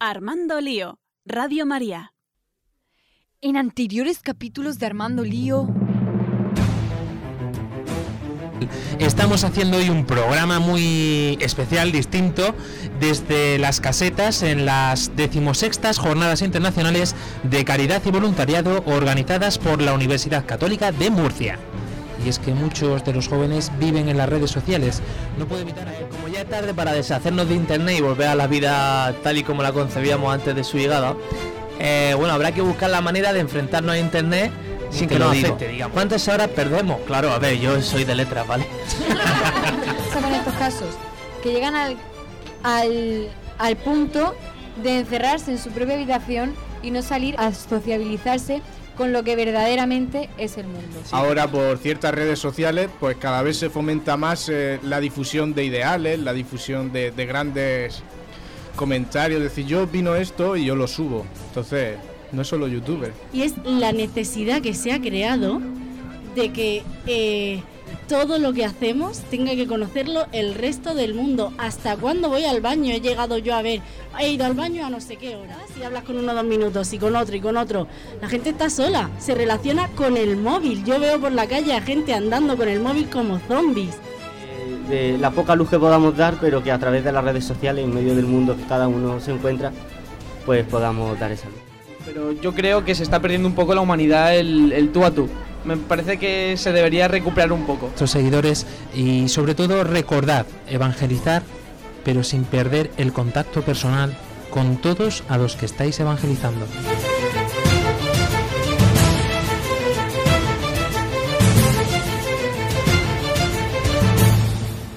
Armando Lío, Radio María. En anteriores capítulos de Armando Lío... Estamos haciendo hoy un programa muy especial, distinto, desde las casetas en las decimosextas Jornadas Internacionales de Caridad y Voluntariado organizadas por la Universidad Católica de Murcia. Y es que muchos de los jóvenes viven en las redes sociales. No puedo evitar a él. Como ya es tarde para deshacernos de internet y volver a la vida tal y como la concebíamos antes de su llegada, eh, bueno, habrá que buscar la manera de enfrentarnos a internet sin Te que lo nos afecte, digamos. ¿Cuántas horas perdemos? Claro, a ver, yo soy de letras, ¿vale? pasa con estos casos? Que llegan al, al, al punto de encerrarse en su propia habitación y no salir a sociabilizarse con lo que verdaderamente es el mundo. Ahora por ciertas redes sociales, pues cada vez se fomenta más eh, la difusión de ideales, la difusión de, de grandes comentarios. Es decir, yo opino esto y yo lo subo. Entonces, no es solo youtuber. y es la necesidad que se ha creado de que eh, todo lo que hacemos tenga que conocerlo el resto del mundo. ¿Hasta cuándo voy al baño? He llegado yo a ver, he ido al baño a no sé qué hora. Si hablas con uno dos minutos y con otro y con otro, la gente está sola, se relaciona con el móvil. Yo veo por la calle a gente andando con el móvil como zombies. de la poca luz que podamos dar, pero que a través de las redes sociales, en medio del mundo que cada uno se encuentra, pues podamos dar esa luz. Pero yo creo que se está perdiendo un poco la humanidad el, el tú a tú. Me parece que se debería recuperar un poco. Nuestros seguidores y sobre todo recordad, evangelizar, pero sin perder el contacto personal con todos a los que estáis evangelizando.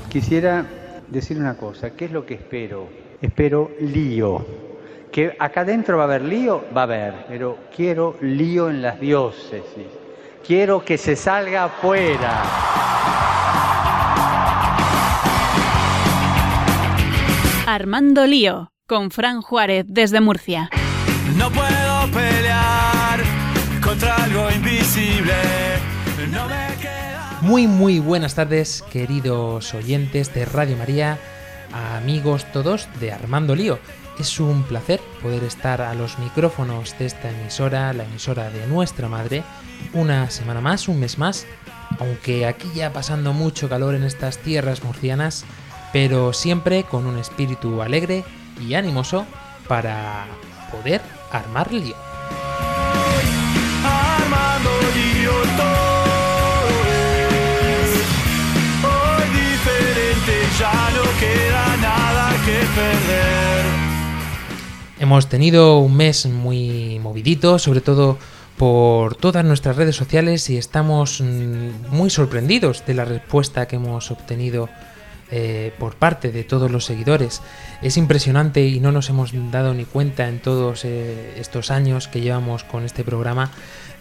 Quisiera decir una cosa, ¿qué es lo que espero? Espero lío. Que acá adentro va a haber lío, va a haber, pero quiero lío en las diócesis. Quiero que se salga afuera. Armando Lío, con Fran Juárez desde Murcia. No puedo pelear contra algo invisible. No me queda. Muy muy buenas tardes queridos oyentes de Radio María, amigos todos de Armando Lío. Es un placer poder estar a los micrófonos de esta emisora, la emisora de nuestra madre, una semana más, un mes más, aunque aquí ya pasando mucho calor en estas tierras murcianas, pero siempre con un espíritu alegre y animoso para poder armar lío. Armando lío todo hoy diferente, ya no queda nada que perder. Hemos tenido un mes muy movidito, sobre todo por todas nuestras redes sociales y estamos mm, muy sorprendidos de la respuesta que hemos obtenido eh, por parte de todos los seguidores. Es impresionante y no nos hemos dado ni cuenta en todos eh, estos años que llevamos con este programa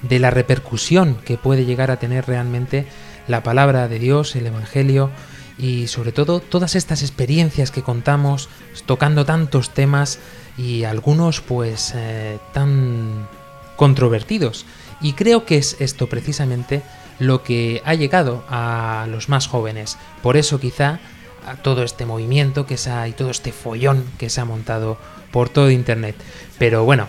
de la repercusión que puede llegar a tener realmente la palabra de Dios, el Evangelio y sobre todo todas estas experiencias que contamos tocando tantos temas y algunos pues eh, tan controvertidos. Y creo que es esto precisamente lo que ha llegado a los más jóvenes. Por eso quizá a todo este movimiento que se ha, y todo este follón que se ha montado por todo internet. Pero bueno,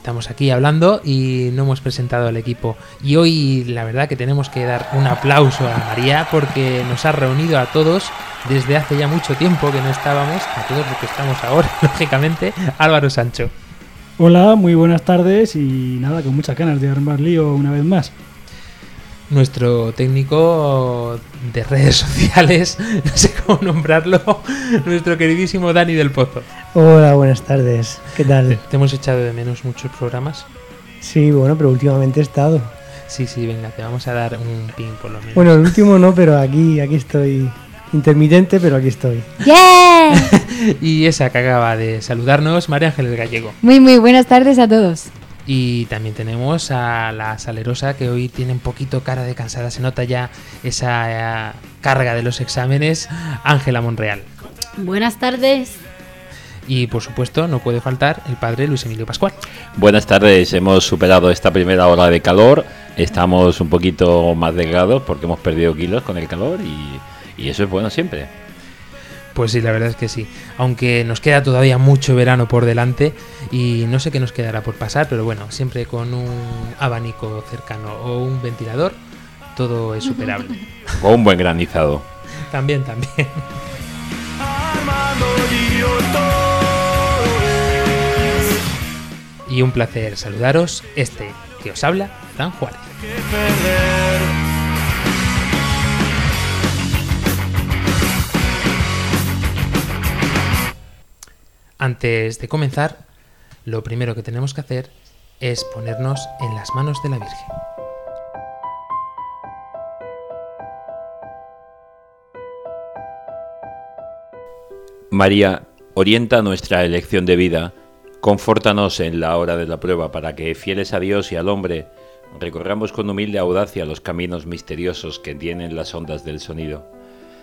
estamos aquí hablando y no hemos presentado al equipo. Y hoy la verdad que tenemos que dar un aplauso a María porque nos ha reunido a todos desde hace ya mucho tiempo que no estábamos, a todos los que estamos ahora, lógicamente, Álvaro Sancho. Hola, muy buenas tardes y nada, con muchas ganas de armar lío una vez más. Nuestro técnico de redes sociales, no sé cómo nombrarlo, nuestro queridísimo Dani del Pozo. Hola, buenas tardes. ¿Qué tal? Te hemos echado de menos muchos programas. Sí, bueno, pero últimamente he estado. Sí, sí, venga, te vamos a dar un pin por lo menos. Bueno, el último no, pero aquí, aquí estoy. Intermitente, pero aquí estoy. ¡Yeah! y esa que acaba de saludarnos, María Ángeles Gallego. Muy, muy buenas tardes a todos. Y también tenemos a la salerosa que hoy tiene un poquito cara de cansada, se nota ya esa eh, carga de los exámenes, Ángela Monreal. Buenas tardes. Y por supuesto no puede faltar el padre Luis Emilio Pascual. Buenas tardes, hemos superado esta primera ola de calor, estamos un poquito más delgados porque hemos perdido kilos con el calor y, y eso es bueno siempre. Pues sí, la verdad es que sí. Aunque nos queda todavía mucho verano por delante y no sé qué nos quedará por pasar, pero bueno, siempre con un abanico cercano o un ventilador, todo es superable. O un buen granizado. también, también. Y un placer saludaros. Este que os habla, Fran Juárez. Antes de comenzar, lo primero que tenemos que hacer es ponernos en las manos de la Virgen. María, orienta nuestra elección de vida, confórtanos en la hora de la prueba para que, fieles a Dios y al hombre, recorramos con humilde audacia los caminos misteriosos que tienen las ondas del sonido,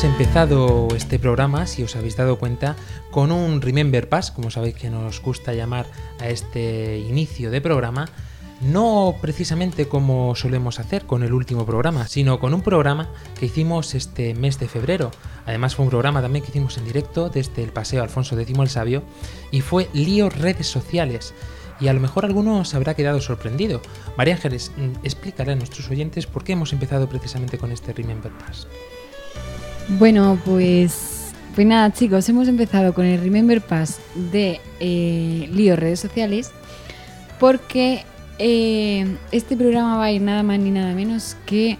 Hemos empezado este programa, si os habéis dado cuenta, con un Remember Pass, como sabéis que nos gusta llamar a este inicio de programa, no precisamente como solemos hacer con el último programa, sino con un programa que hicimos este mes de febrero. Además fue un programa también que hicimos en directo desde el Paseo Alfonso X el Sabio y fue Lío Redes Sociales. Y a lo mejor alguno se habrá quedado sorprendido. María Ángeles, mm, explícale a nuestros oyentes por qué hemos empezado precisamente con este Remember Pass. Bueno, pues, pues nada, chicos, hemos empezado con el Remember Pass de eh, Lío Redes Sociales porque eh, este programa va a ir nada más ni nada menos que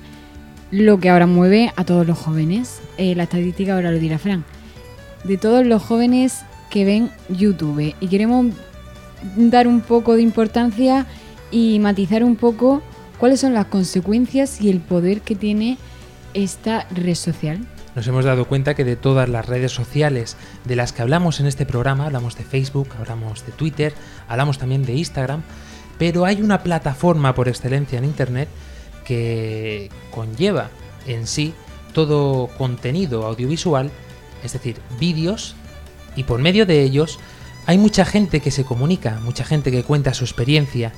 lo que ahora mueve a todos los jóvenes. Eh, la estadística ahora lo dirá Fran. De todos los jóvenes que ven YouTube. Y queremos dar un poco de importancia y matizar un poco cuáles son las consecuencias y el poder que tiene esta red social. Nos hemos dado cuenta que de todas las redes sociales de las que hablamos en este programa, hablamos de Facebook, hablamos de Twitter, hablamos también de Instagram, pero hay una plataforma por excelencia en Internet que conlleva en sí todo contenido audiovisual, es decir, vídeos, y por medio de ellos hay mucha gente que se comunica, mucha gente que cuenta su experiencia,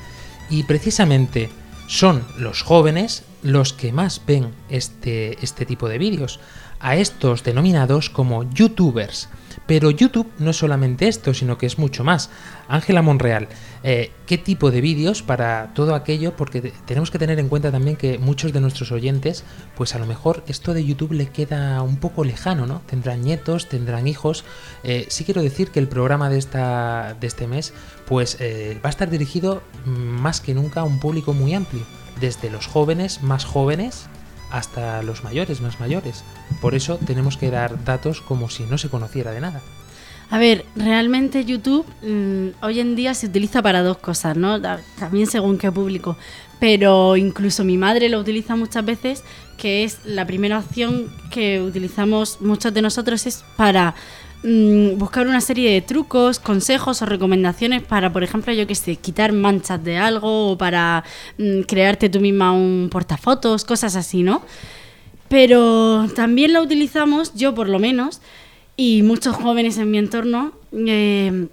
y precisamente son los jóvenes los que más ven este, este tipo de vídeos, a estos denominados como youtubers. Pero YouTube no es solamente esto, sino que es mucho más. Ángela Monreal, eh, ¿qué tipo de vídeos para todo aquello? Porque te- tenemos que tener en cuenta también que muchos de nuestros oyentes, pues a lo mejor esto de YouTube le queda un poco lejano, ¿no? Tendrán nietos, tendrán hijos. Eh, sí quiero decir que el programa de, esta, de este mes, pues eh, va a estar dirigido mm, más que nunca a un público muy amplio. Desde los jóvenes más jóvenes hasta los mayores más mayores. Por eso tenemos que dar datos como si no se conociera de nada. A ver, realmente YouTube mm, hoy en día se utiliza para dos cosas, ¿no? También según qué público. Pero incluso mi madre lo utiliza muchas veces, que es la primera opción que utilizamos muchos de nosotros es para mm, buscar una serie de trucos, consejos o recomendaciones para, por ejemplo, yo que sé, quitar manchas de algo o para mm, crearte tú misma un portafotos, cosas así, ¿no? Pero también la utilizamos, yo por lo menos, y muchos jóvenes en mi entorno, eh,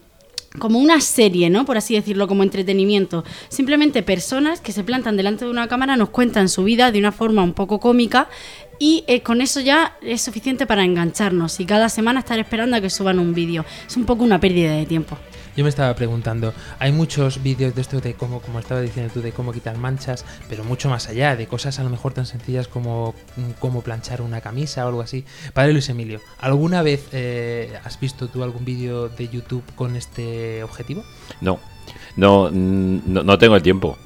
como una serie, ¿no? Por así decirlo, como entretenimiento. Simplemente personas que se plantan delante de una cámara nos cuentan su vida de una forma un poco cómica y eh, con eso ya es suficiente para engancharnos y cada semana estar esperando a que suban un vídeo. Es un poco una pérdida de tiempo. Yo me estaba preguntando, hay muchos vídeos de esto de cómo, como estaba diciendo tú, de cómo quitar manchas, pero mucho más allá, de cosas a lo mejor tan sencillas como mm, cómo planchar una camisa o algo así. Padre Luis Emilio, ¿alguna vez eh, has visto tú algún vídeo de YouTube con este objetivo? No, no, mm, no, tengo el tiempo.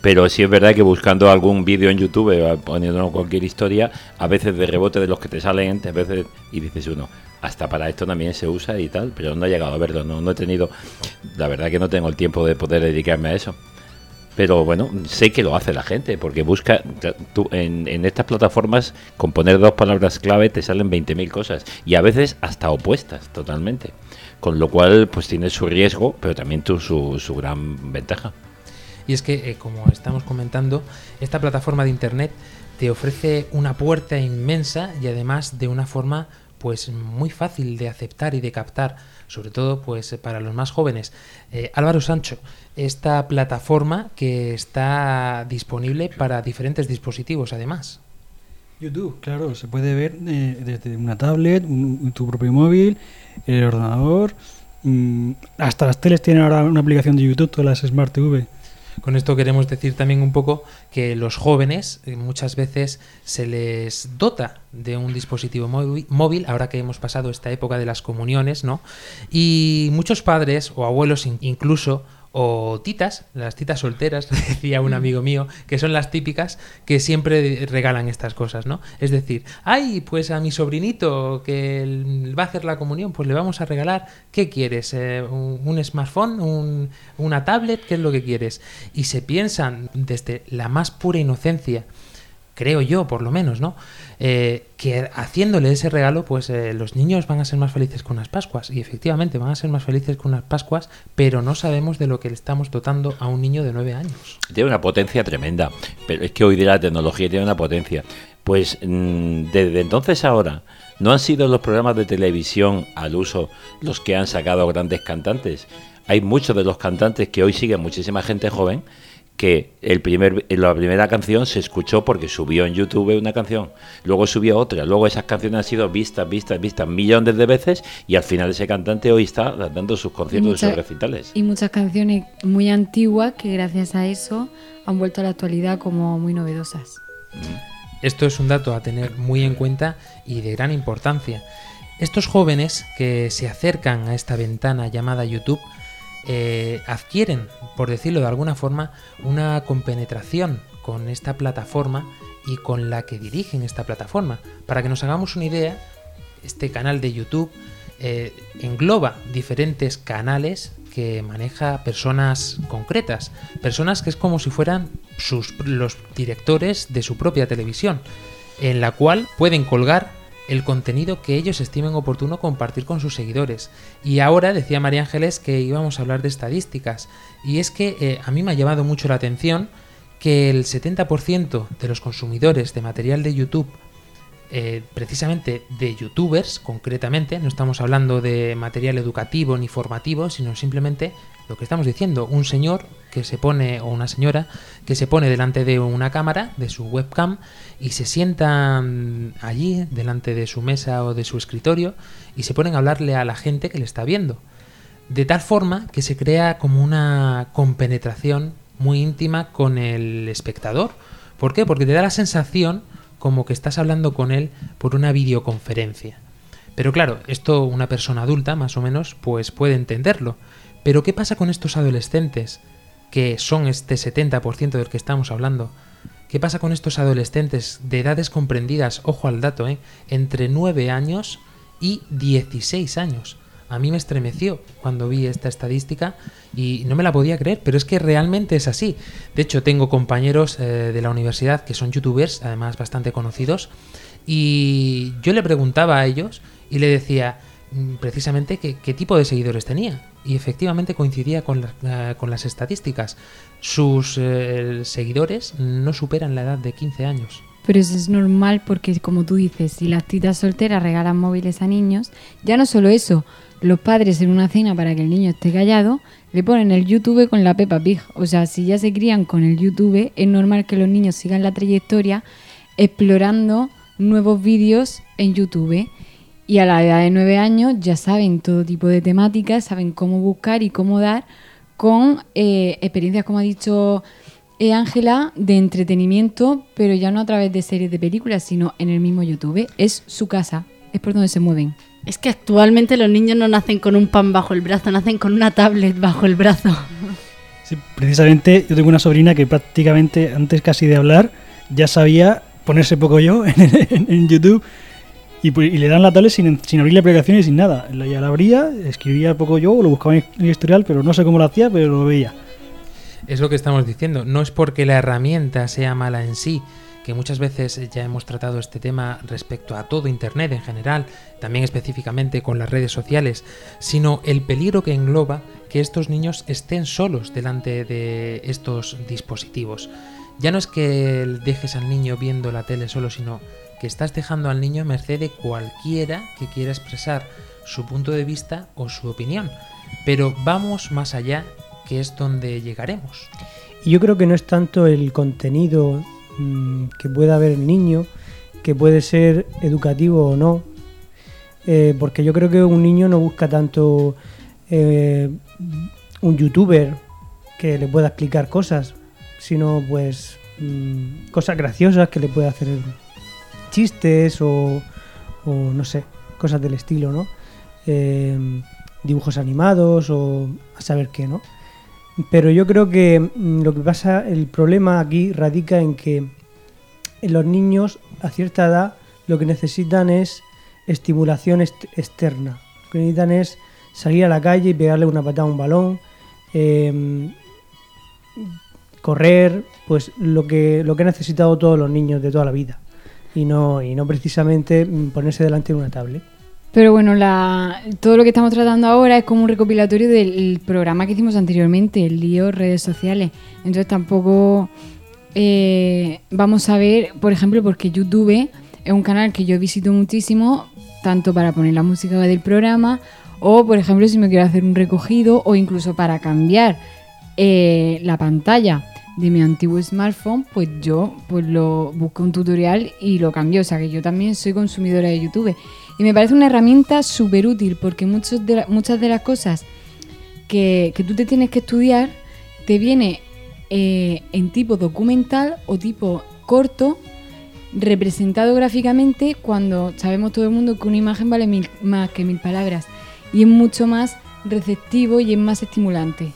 Pero sí es verdad que buscando algún vídeo en YouTube, eh, poniendo cualquier historia, a veces de rebote de los que te salen, a veces, y dices uno, hasta para esto también se usa y tal, pero no he llegado a verlo, no, he tenido, la verdad que no tengo el tiempo de poder dedicarme a eso. Pero bueno, sé que lo hace la gente, porque busca en, estas plataformas, con poner dos palabras clave te salen 20.000 cosas, y a veces hasta opuestas totalmente. Con lo cual, pues tiene su riesgo, pero también tu, su, su gran ventaja. Y es que, eh, como estamos comentando, esta plataforma de Internet te ofrece una puerta inmensa y además de una forma pues muy fácil de aceptar y de captar, sobre todo pues para los más jóvenes. Eh, Álvaro Sancho, esta plataforma que está disponible para diferentes dispositivos además. YouTube, claro, se puede ver eh, desde una tablet, un- tu propio móvil, el ordenador, mm, hasta las teles tienen ahora una aplicación de YouTube, todas las Smart TV. Con esto queremos decir también un poco que los jóvenes eh, muchas veces se les dota de un dispositivo móvil, ahora que hemos pasado esta época de las comuniones, ¿no? Y muchos padres o abuelos in- incluso o titas, las titas solteras, decía un amigo mío, que son las típicas que siempre regalan estas cosas, ¿no? Es decir, ay, pues a mi sobrinito que va a hacer la comunión, pues le vamos a regalar, ¿qué quieres? Eh, un, un smartphone? Un, ¿Una tablet? ¿Qué es lo que quieres? Y se piensan desde la más pura inocencia, creo yo por lo menos, ¿no? Eh, que haciéndole ese regalo, pues eh, los niños van a ser más felices con unas Pascuas. Y efectivamente van a ser más felices con unas Pascuas, pero no sabemos de lo que le estamos dotando a un niño de 9 años. Tiene una potencia tremenda, pero es que hoy día la tecnología tiene una potencia. Pues mm, desde entonces ahora, ¿no han sido los programas de televisión al uso los que han sacado grandes cantantes? Hay muchos de los cantantes que hoy siguen muchísima gente joven que el primer, la primera canción se escuchó porque subió en YouTube una canción, luego subió otra, luego esas canciones han sido vistas, vistas, vistas millones de veces y al final ese cantante hoy está dando sus conciertos y mucha- sus recitales. Y muchas canciones muy antiguas que gracias a eso han vuelto a la actualidad como muy novedosas. Esto es un dato a tener muy en cuenta y de gran importancia. Estos jóvenes que se acercan a esta ventana llamada YouTube eh, adquieren, por decirlo de alguna forma, una compenetración con esta plataforma y con la que dirigen esta plataforma. Para que nos hagamos una idea, este canal de YouTube eh, engloba diferentes canales que maneja personas concretas, personas que es como si fueran sus, los directores de su propia televisión, en la cual pueden colgar el contenido que ellos estimen oportuno compartir con sus seguidores. Y ahora decía María Ángeles que íbamos a hablar de estadísticas, y es que eh, a mí me ha llamado mucho la atención que el 70% de los consumidores de material de YouTube eh, precisamente de youtubers, concretamente, no estamos hablando de material educativo ni formativo, sino simplemente lo que estamos diciendo, un señor que se pone, o una señora, que se pone delante de una cámara, de su webcam, y se sientan allí, delante de su mesa o de su escritorio, y se ponen a hablarle a la gente que le está viendo. De tal forma que se crea como una compenetración muy íntima con el espectador. ¿Por qué? Porque te da la sensación como que estás hablando con él por una videoconferencia. Pero claro, esto una persona adulta, más o menos, pues puede entenderlo. Pero ¿qué pasa con estos adolescentes, que son este 70% del que estamos hablando? ¿Qué pasa con estos adolescentes de edades comprendidas, ojo al dato, ¿eh? entre 9 años y 16 años? A mí me estremeció cuando vi esta estadística y no me la podía creer, pero es que realmente es así. De hecho, tengo compañeros eh, de la universidad que son youtubers, además bastante conocidos, y yo le preguntaba a ellos y le decía mm, precisamente qué, tipo de seguidores tenía. Y efectivamente coincidía con las estadísticas. Sus eh, seguidores no superan la edad de 15 años. Pero eso es normal porque, como tú dices, si las titas solteras regalan móviles a niños, ya no solo eso, los padres en una cena para que el niño esté callado, le ponen el YouTube con la Peppa Pig. O sea, si ya se crían con el YouTube, es normal que los niños sigan la trayectoria explorando nuevos vídeos en YouTube. Y a la edad de 9 años ya saben todo tipo de temáticas, saben cómo buscar y cómo dar con eh, experiencias, como ha dicho eh, Ángela, de entretenimiento, pero ya no a través de series de películas, sino en el mismo YouTube. Es su casa, es por donde se mueven. Es que actualmente los niños no nacen con un pan bajo el brazo, nacen con una tablet bajo el brazo. Sí, precisamente yo tengo una sobrina que prácticamente antes casi de hablar ya sabía ponerse poco yo en, en- en YouTube y, pu- y le dan la tablet sin, sin abrir la aplicación y sin nada. La- Ya la abría, escribía poco yo, lo buscaba en el historial, pero no sé cómo lo hacía, pero lo veía. Es lo que estamos diciendo. No es porque la herramienta sea mala en sí, que muchas veces ya hemos tratado este tema respecto a todo Internet en general, también específicamente con las redes sociales, sino el peligro que engloba que estos niños estén solos delante de estos dispositivos. Ya no es que dejes al niño viendo la tele solo, sino que estás dejando al niño a merced de cualquiera que quiera expresar su punto de vista o su opinión. Pero vamos más allá, que es donde llegaremos. Y yo creo que no es tanto el contenido mm, que pueda ver el niño, que puede ser educativo o no, eh, porque yo creo que un niño no busca tanto eh, un youtuber que le pueda explicar cosas, sino pues mm, cosas graciosas que le pueda hacer chistes o, o no sé, cosas del estilo, ¿no? Eh, dibujos animados o a saber qué, ¿no? Pero yo creo que mm, lo que pasa, el problema aquí radica en que los niños a cierta edad lo que necesitan es estimulación est- externa. Lo que necesitan es salir a la calle y pegarle una patada a un balón, eh, correr, pues lo que, lo que han necesitado todos los niños de toda la vida. Y no, y no precisamente mm, ponerse delante de una tablet. Pero bueno, la, todo lo que estamos tratando ahora es como un recopilatorio del programa que hicimos anteriormente, el lío redes sociales. Entonces tampoco eh, vamos a ver, por ejemplo, porque YouTube es un canal que yo visito muchísimo, tanto para poner la música del programa, o por ejemplo si me quiero hacer un recogido, o incluso para cambiar eh, la pantalla de mi antiguo smartphone, pues yo pues lo busco un tutorial y lo cambio. O sea que yo también soy consumidora de YouTube. Y me parece una herramienta súper útil porque muchos de la- muchas de las cosas que, que tú te tienes que estudiar te viene eh, en tipo documental o tipo corto, representado gráficamente cuando sabemos todo el mundo que una imagen vale mil- más que mil palabras. Y es mucho más receptivo y es más estimulante.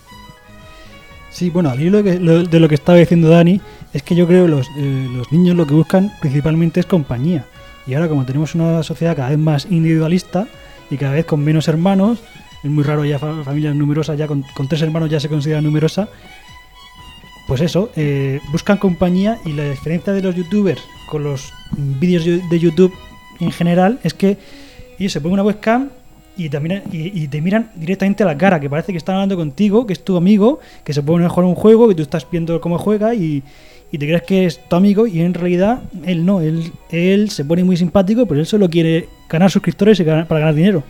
Sí, bueno, al hilo de, de lo que estaba diciendo Dani, es que yo creo que los, eh, los niños lo que buscan principalmente es compañía. Y ahora como tenemos una sociedad cada vez más individualista y cada vez con menos hermanos, es muy raro ya fa- familias numerosas, ya con, tres hermanos ya se considera numerosa, pues eso, eh, buscan compañía y la diferencia de los youtubers con los vídeos de YouTube en general es que ellos se ponen una webcam y te, miran, y, te miran directamente a la cara, que parece que están hablando contigo, que es tu amigo, que se a jugar un juego, que tú estás viendo cómo juega y, y te crees que es tu amigo y en realidad él no, él, él se pone muy simpático, pero él solo quiere ganar suscriptores para ganar dinero.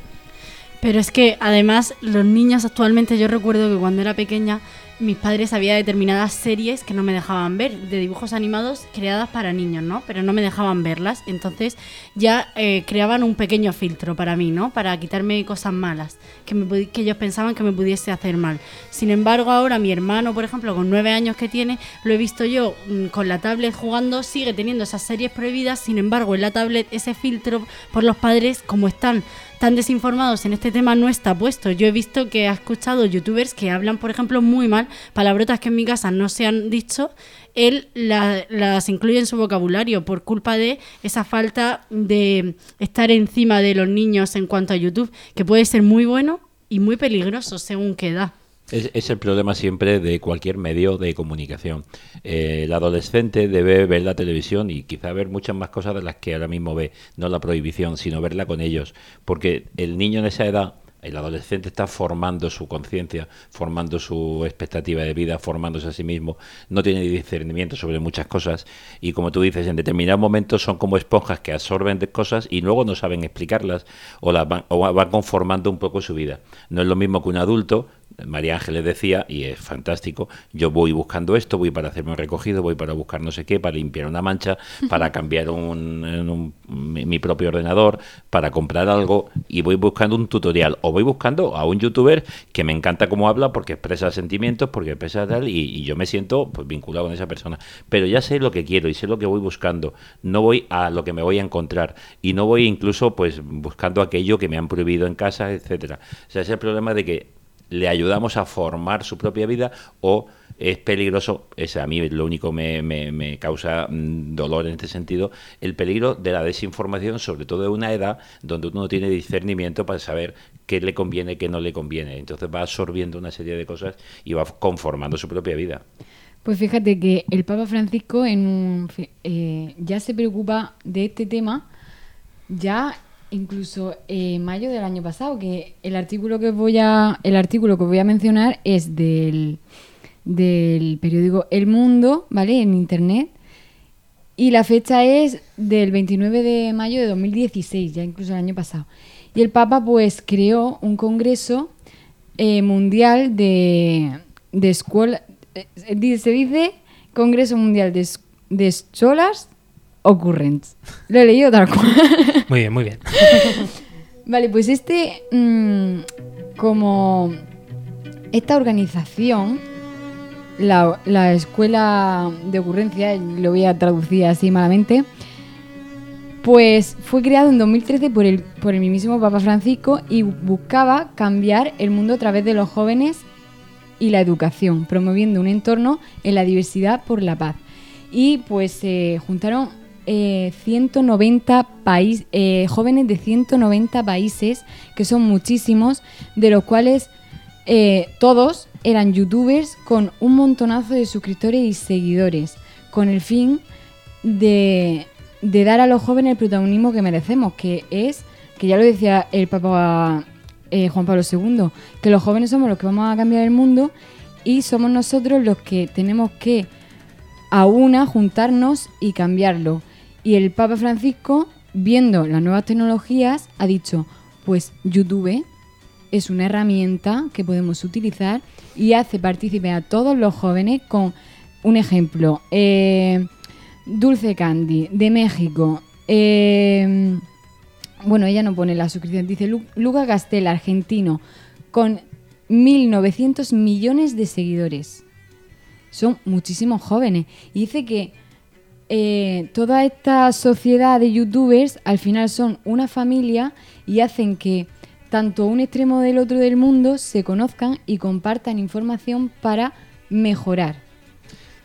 Pero es que además los niños actualmente, yo recuerdo que cuando era pequeña, mis padres había determinadas series que no me dejaban ver, de dibujos animados creadas para niños, ¿no? Pero no me dejaban verlas, entonces ya eh, creaban un pequeño filtro para mí, ¿no? Para quitarme cosas malas que, me que ellos pensaban que me pudiese hacer mal. Sin embargo, ahora mi hermano, por ejemplo, con nueve años que tiene, lo he visto yo mm, con la tablet jugando, sigue teniendo esas series prohibidas, sin embargo, en la tablet ese filtro por los padres, como están tan desinformados en este tema no está puesto. Yo he visto que ha escuchado youtubers que hablan, por ejemplo, muy mal palabrotas que en mi casa no se han dicho, él la- las incluye en su vocabulario por culpa de esa falta de estar encima de los niños en cuanto a YouTube, que puede ser muy bueno y muy peligroso según qué edad. Es, el problema siempre de cualquier medio de comunicación. Eh, el adolescente debe ver la televisión y quizá ver muchas más cosas de las que ahora mismo ve, no la prohibición, sino verla con ellos, porque el niño en esa edad, el adolescente está formando su conciencia, formando su expectativa de vida, formándose a sí mismo, no tiene discernimiento sobre muchas cosas y como tú dices, en determinados momentos son como esponjas que absorben cosas y luego no saben explicarlas o, las van, o van conformando un poco su vida. No es lo mismo que un adulto María Ángeles decía, y es fantástico, yo voy buscando esto, voy para hacerme un recogido, voy para buscar no sé qué, para limpiar una mancha, para cambiar un, mi propio ordenador, para comprar algo, y voy buscando un tutorial, o voy buscando a un youtuber que me encanta cómo habla, porque expresa sentimientos, porque expresa tal, y, y yo me siento pues, vinculado con esa persona. Pero ya sé lo que quiero y sé lo que voy buscando, no voy a lo que me voy a encontrar, y no voy incluso pues buscando aquello que me han prohibido en casa, etcétera. O sea, ese es el problema de que le ayudamos a formar su propia vida o es peligroso, es a mí lo único me, me, me causa mm, dolor en este sentido, el peligro de la desinformación, sobre todo de una edad donde uno no tiene discernimiento para saber qué le conviene, qué no le conviene. Entonces va absorbiendo una serie de cosas y va conformando su propia vida. Pues fíjate que el Papa Francisco en eh, ya se preocupa de este tema ya incluso en mayo del año pasado, que el artículo que voy a el artículo que voy a mencionar es del del periódico El Mundo, ¿vale? En internet. Y la fecha es del 29 de mayo de 2016, ya incluso el año pasado. Y el Papa pues creó un congreso eh, mundial de, de escuela, eh, se dice Congreso Mundial de, de Escolas Ocurrents. Lo he leído tal cual. Muy bien, muy bien. Vale, pues este, mm, como esta organización, la, la escuela de ocurrencia, lo voy a traducir así malamente, pues fue creado en 2013 por el, por el mismísimo Papa Francisco y buscaba cambiar el mundo a través de los jóvenes y la educación, promoviendo un entorno en la diversidad por la paz. Y pues se juntaron eh, 190 país, eh, jóvenes de 190 países, que son muchísimos, de los cuales eh, todos eran youtubers con un montonazo de suscriptores y seguidores, con el fin de, de dar a los jóvenes el protagonismo que merecemos, que es, que ya lo decía el Papa eh, Juan Pablo II, que los jóvenes somos los que vamos a cambiar el mundo y somos nosotros los que tenemos que a una juntarnos y cambiarlo. Y el Papa Francisco, viendo las nuevas tecnologías, ha dicho, pues YouTube es una herramienta que podemos utilizar y hace partícipe a todos los jóvenes con un ejemplo. eh, Dulce Candy, de México. eh, bueno, ella no pone la suscripción. Dice Lu- Luca Castella, argentino, con 1.900 millones de seguidores. Son muchísimos jóvenes. Y dice que eh, toda esta sociedad de youtubers al final son una familia y hacen que tanto un extremo del otro del mundo se conozcan y compartan información para mejorar.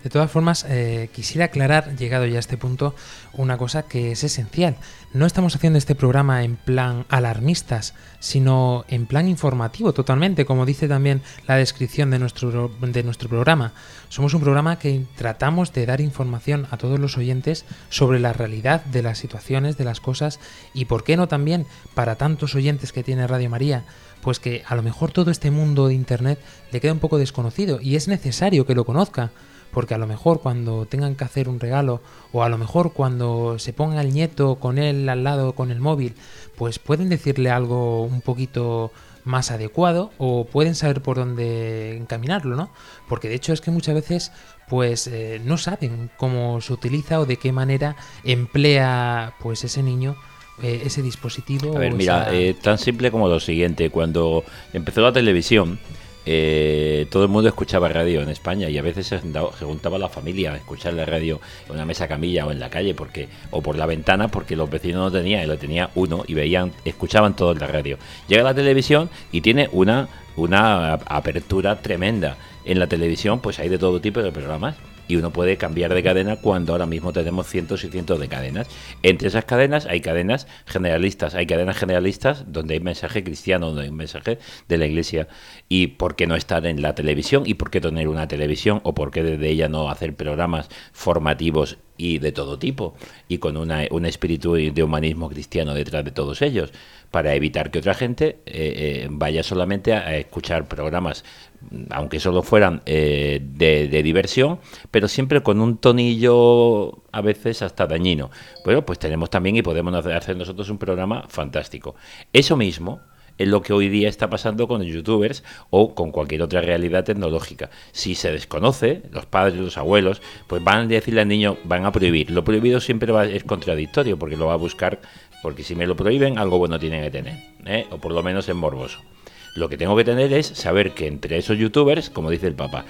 De todas formas, eh, quisiera aclarar, llegado ya a este punto, una cosa que es esencial. No estamos haciendo este programa en plan alarmistas, sino en plan informativo totalmente, como dice también la descripción de nuestro, de nuestro programa. Somos un programa que tratamos de dar información a todos los oyentes sobre la realidad de las situaciones, de las cosas y, por qué no también, para tantos oyentes que tiene Radio María, pues que a lo mejor todo este mundo de Internet le queda un poco desconocido y es necesario que lo conozca porque a lo mejor cuando tengan que hacer un regalo o a lo mejor cuando se ponga el nieto con él al lado con el móvil, pues pueden decirle algo un poquito más adecuado o pueden saber por dónde encaminarlo, ¿no? Porque de hecho es que muchas veces pues eh, no saben cómo se utiliza o de qué manera emplea pues ese niño eh, ese dispositivo. A ver, mira, esa- eh, tan simple como lo siguiente. Cuando empezó la televisión, eh, todo el mundo escuchaba radio en España y a veces se, juntaba- la familia a escuchar la radio en una mesa camilla o en la calle porque o por la ventana porque los vecinos no tenían y lo tenía uno y veían, escuchaban todo la radio. Llega la televisión y tiene una, una apertura tremenda. En la televisión pues hay de todo tipo de programas y uno puede cambiar de cadena cuando ahora mismo tenemos cientos y cientos de cadenas. Entre esas cadenas hay cadenas generalistas, hay cadenas generalistas donde hay mensaje cristiano, donde hay un mensaje de la iglesia. ¿Y por qué no estar en la televisión? ¿Y por qué tener una televisión? ¿O por qué desde ella no hacer programas formativos y de todo tipo? Y con una, un espíritu de humanismo cristiano detrás de todos ellos, para evitar que otra gente eh, eh, vaya solamente a, escuchar programas aunque solo fueran eh, de, de diversión, pero siempre con un tonillo a veces hasta dañino. Bueno, pues tenemos también y podemos hacer nosotros un programa fantástico. Eso mismo es lo que hoy día está pasando con los youtubers o con cualquier otra realidad tecnológica. Si se desconoce, los padres, los abuelos, pues van a decirle al niño, van a prohibir. Lo prohibido siempre va, es contradictorio porque lo va a buscar, porque si me lo prohíben, algo bueno tiene que tener, ¿eh? o por lo menos es morboso. Lo que tengo que tener es saber que entre esos youtubers, como dice el Papa,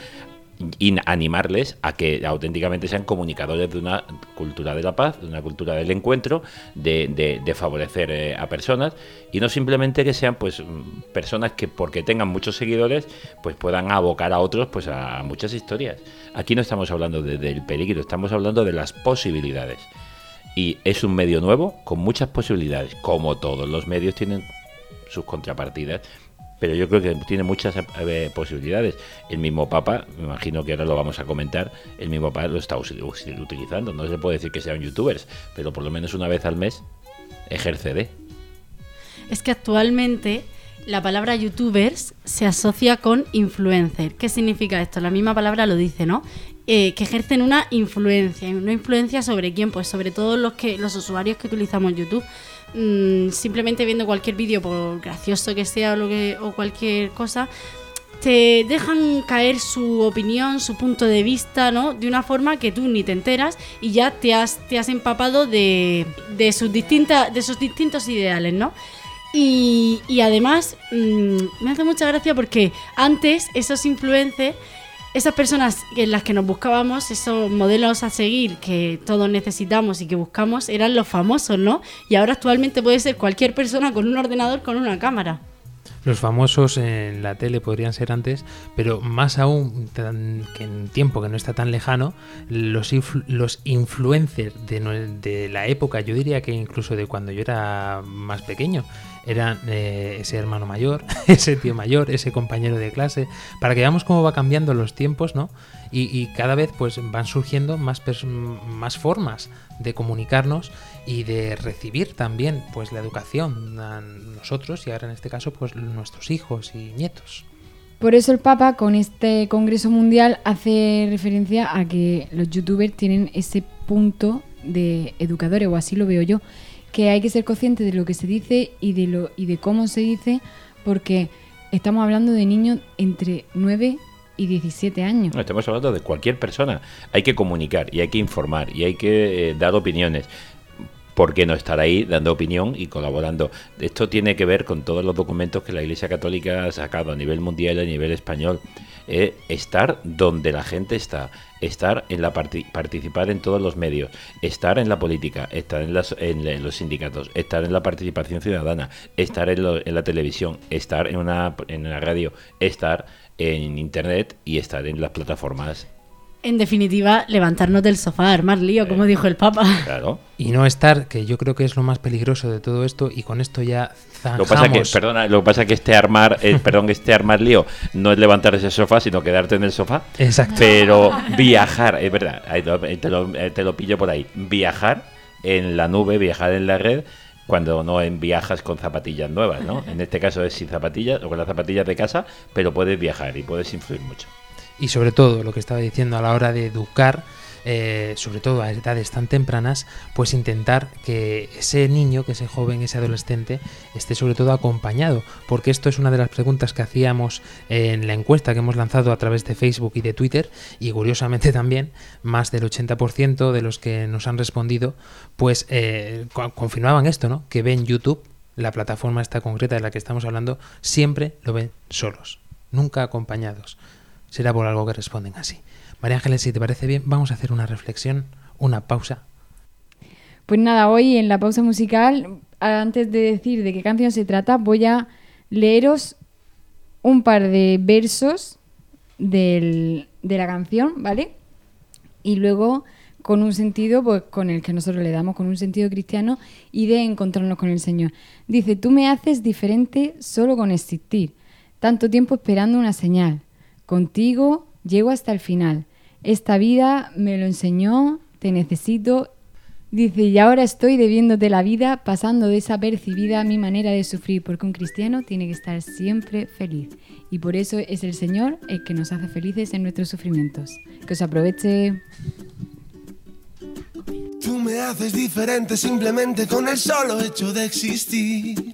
y animarles a que auténticamente sean comunicadores de una cultura de la paz, de una cultura del encuentro, de, de- de favorecer eh, a personas y no simplemente que sean pues personas que porque tengan muchos seguidores pues puedan abocar a otros pues a muchas historias. Aquí no estamos hablando de- del peligro, estamos hablando de las posibilidades. Y es un medio nuevo con muchas posibilidades, como todos los medios tienen sus contrapartidas. Pero yo creo que tiene muchas eh, posibilidades. El mismo Papa, me imagino que ahora lo vamos a comentar, el mismo Papa lo está utilizando. No se puede decir que sean youtubers, pero por lo menos una vez al mes ejerce de. Es que actualmente la palabra youtubers se asocia con influencer. ¿Qué significa esto? La misma palabra lo dice, ¿no? Eh, que ejercen una influencia. ¿Una influencia sobre quién? Pues sobre todos los, que, los usuarios que utilizamos YouTube. Mm, simplemente viendo cualquier vídeo, por gracioso que sea o, cualquier cosa, te dejan caer su opinión, su punto de vista, ¿no? De una forma que tú ni te enteras y ya te has, te has empapado de, de sus, distintas, de sus distintos ideales, ¿no? Y, y además mm, me hace mucha gracia porque antes esos influencers, esas personas en las que nos buscábamos, esos modelos a seguir que todos necesitamos y que buscamos, eran los famosos, ¿no? Y ahora actualmente puede ser cualquier persona con un ordenador, con una cámara. Los famosos en la tele podrían ser antes, pero más aún que en tiempo que no está tan lejano, los, influ- los influencers de, de la época, yo diría que incluso de cuando yo era más pequeño, eran eh, ese hermano mayor, ese tío mayor, ese compañero de clase, para que veamos cómo va cambiando los tiempos, ¿no? Y, cada vez pues van surgiendo más, más formas de comunicarnos y de recibir también pues la educación a nosotros y ahora en este caso pues nuestros hijos y nietos. Por eso el Papa con este Congreso Mundial hace referencia a que los youtubers tienen ese punto de educadores, o así lo veo yo, que hay que ser consciente de lo que se dice y de, lo, y de cómo se dice, porque estamos hablando de niños entre 9 y 17 años. No, estamos hablando de cualquier persona. Hay que comunicar y hay que informar y hay que eh, dar opiniones. ¿Por qué no estar ahí dando opinión y colaborando? Esto tiene que ver con todos los documentos que la Iglesia Católica ha sacado a nivel mundial y a nivel español. Eh, estar donde la gente está, estar en la parti- participar en todos los medios, estar en la política, estar en, en los sindicatos, estar en la participación ciudadana, estar en, en la televisión, estar en una, en una radio, estar en internet y estar en las plataformas. En definitiva, levantarnos del sofá, armar lío, como dijo el Papa. Claro. Y no estar, que yo creo que es lo más peligroso de todo esto, y con esto ya Lo que pasa que, zanjamos. perdona, lo que pasa que este armar, eh, perdón, este armar lío no es levantar ese sofá, sino quedarte en el sofá. Exacto. Pero viajar, es verdad, eh, te lo, eh, te lo pillo por ahí. Viajar en la nube, viajar en la red, cuando no en viajas con zapatillas nuevas, ¿no? En este caso es sin zapatillas o con las zapatillas de casa, pero puedes viajar y puedes influir mucho. Y sobre todo, lo que estaba diciendo a la hora de educar, eh, sobre todo a edades tan tempranas, pues intentar que ese niño, que ese joven, ese adolescente, esté sobre todo acompañado. Porque esto es una de las preguntas que hacíamos en la encuesta que hemos lanzado a través de Facebook y de Twitter. Y curiosamente también, más del 80% de los que nos han respondido, pues eh, co- confirmaban esto, ¿no? Que ven YouTube, la plataforma esta concreta de la que estamos hablando, siempre lo ven solos, nunca acompañados será por algo que responden así. María Ángeles, si te parece bien, vamos a hacer una reflexión, una pausa. Pues nada, hoy en la pausa musical, antes de decir de qué canción se trata, voy a leeros un par de versos del- de la canción, ¿vale? Y luego con un sentido pues con el que nosotros le damos, con un sentido cristiano y de encontrarnos con el Señor. Dice, tú me haces diferente solo con existir, tanto tiempo esperando una señal. Contigo llego hasta el final. Esta vida me lo enseñó, te necesito. Dice, y ahora estoy debiéndote la vida, pasando desapercibida mi manera de sufrir, porque un cristiano tiene que estar siempre feliz. Y por eso es el Señor el que nos hace felices en nuestros sufrimientos. Que os aproveche. Tú me haces diferente simplemente con el solo hecho de existir.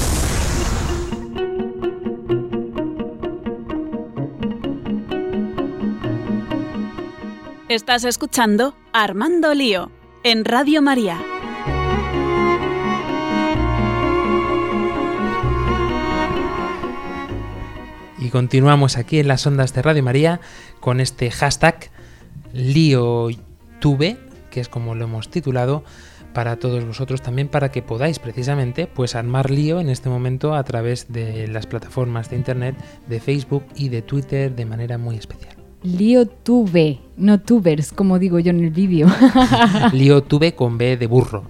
Estás escuchando Armando Lío en Radio María. Y continuamos aquí en las ondas de Radio María con este hashtag LíoTube, que es como lo hemos titulado, para todos vosotros también para que podáis precisamente pues armar lío en este momento a través de las plataformas de internet de Facebook y de Twitter de manera muy especial. Lío tuve, no tubers, como digo yo en el vídeo. lío tuve con B de burro.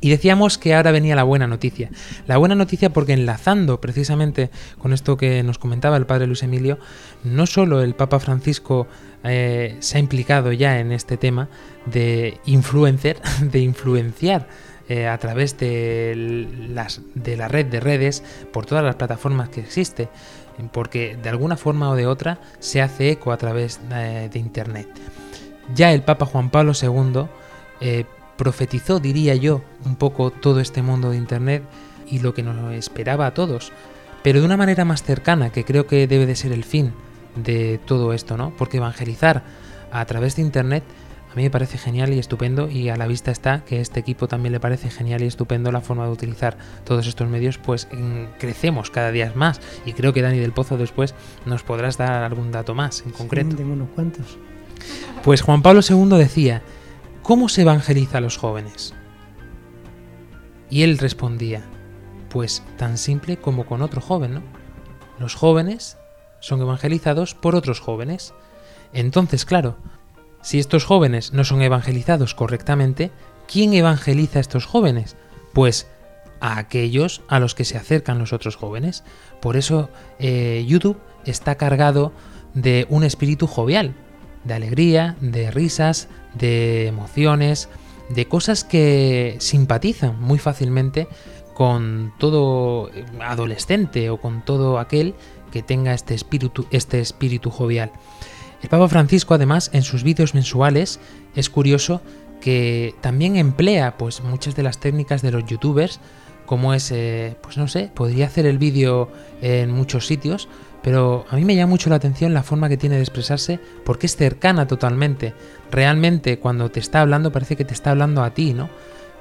Y decíamos que ahora venía la buena noticia. La buena noticia porque enlazando precisamente con esto que nos comentaba el padre Luis Emilio, no solo el Papa Francisco eh, se ha implicado ya en este tema de influencer, de influenciar eh, a través de, las, de la red de redes por todas las plataformas que existe, porque de alguna forma o de otra se hace eco a través eh, de Internet. Ya el Papa Juan Pablo II profetizó, diría yo, un poco todo este mundo de Internet y lo que nos esperaba a todos, pero de una manera más cercana, que creo que debe de ser el fin de todo esto, ¿no? Porque evangelizar a través de Internet a mí me parece genial y estupendo y a la vista está que a este equipo también le parece genial y estupendo la forma de utilizar todos estos medios, pues crecemos cada día más y creo que Dani del Pozo después nos podrás dar algún dato más en concreto. tengo unos cuantos. Pues Juan Pablo II decía, ¿cómo se evangeliza a los jóvenes? Y él respondía, pues tan simple como con otro joven, ¿no? Los jóvenes son evangelizados por otros jóvenes. Entonces, claro, si estos jóvenes no son evangelizados correctamente, ¿quién evangeliza a estos jóvenes? Pues a aquellos a los que se acercan los otros jóvenes. Por eso eh, YouTube está cargado de un espíritu jovial, de alegría, de risas, de emociones, de cosas que simpatizan muy fácilmente con todo adolescente o con todo aquel que tenga este espíritu, este espíritu jovial. El Papa Francisco, además, en sus vídeos mensuales, es curioso que también emplea pues muchas de las técnicas de los youtubers, como es, eh, pues no sé, podría hacer el vídeo en muchos sitios, pero a mí me llama mucho la atención la forma que tiene de expresarse porque es cercana totalmente. Realmente cuando te está hablando parece que te está hablando a ti, ¿no?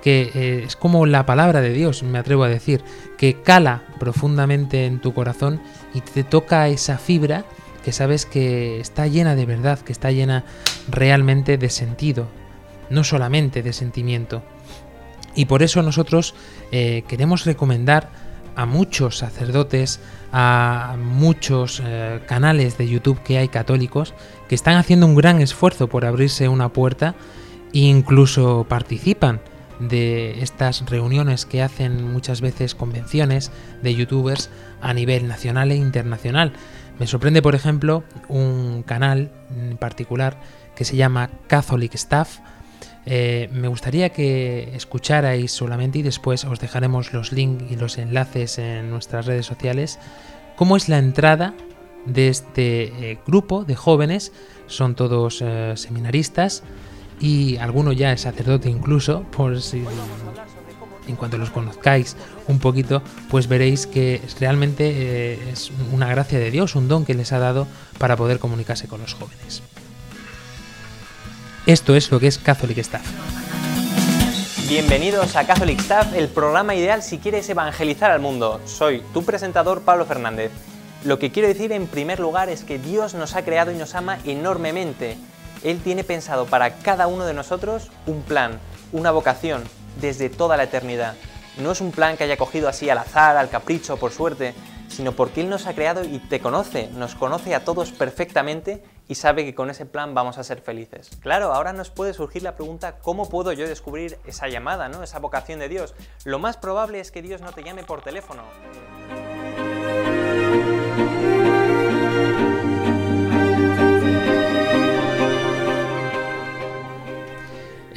Que eh, es como la palabra de Dios, me atrevo a decir, que cala profundamente en tu corazón y te toca esa fibra que sabes que está llena de verdad, que está llena realmente de sentido, no solamente de sentimiento. Y por eso nosotros eh, queremos recomendar a muchos sacerdotes, a muchos eh, canales de YouTube que hay católicos que están haciendo un gran esfuerzo por abrirse una puerta e incluso participan de estas reuniones que hacen muchas veces convenciones de youtubers a nivel nacional e internacional. Me sorprende, por ejemplo, un canal en particular que se llama Catholic Staff, eh, me gustaría que escucharais solamente y después os dejaremos los links y los enlaces en nuestras redes sociales. ¿Cómo es la entrada de este eh, grupo de jóvenes? Son todos eh, seminaristas y alguno ya es sacerdote incluso, por si en cuanto los conozcáis un poquito, pues veréis que realmente es una gracia de Dios, un don que les ha dado para poder comunicarse con los jóvenes. Esto es lo que es Catholic Staff. Bienvenidos a Catholic Staff, el programa ideal si quieres evangelizar al mundo. Soy tu presentador Pablo Fernández. Lo que quiero decir en primer lugar es que Dios nos ha creado y nos ama enormemente. Él tiene pensado para cada uno de nosotros un plan, una vocación, desde toda la eternidad. No es un plan que haya cogido así al azar, al capricho, por suerte, sino porque Él nos ha creado y te conoce, nos conoce a todos perfectamente y sabe que con ese plan vamos a ser felices. Claro, ahora nos puede surgir la pregunta, ¿cómo puedo yo descubrir esa llamada, ¿no? esa vocación de Dios? Lo más probable es que Dios no te llame por teléfono.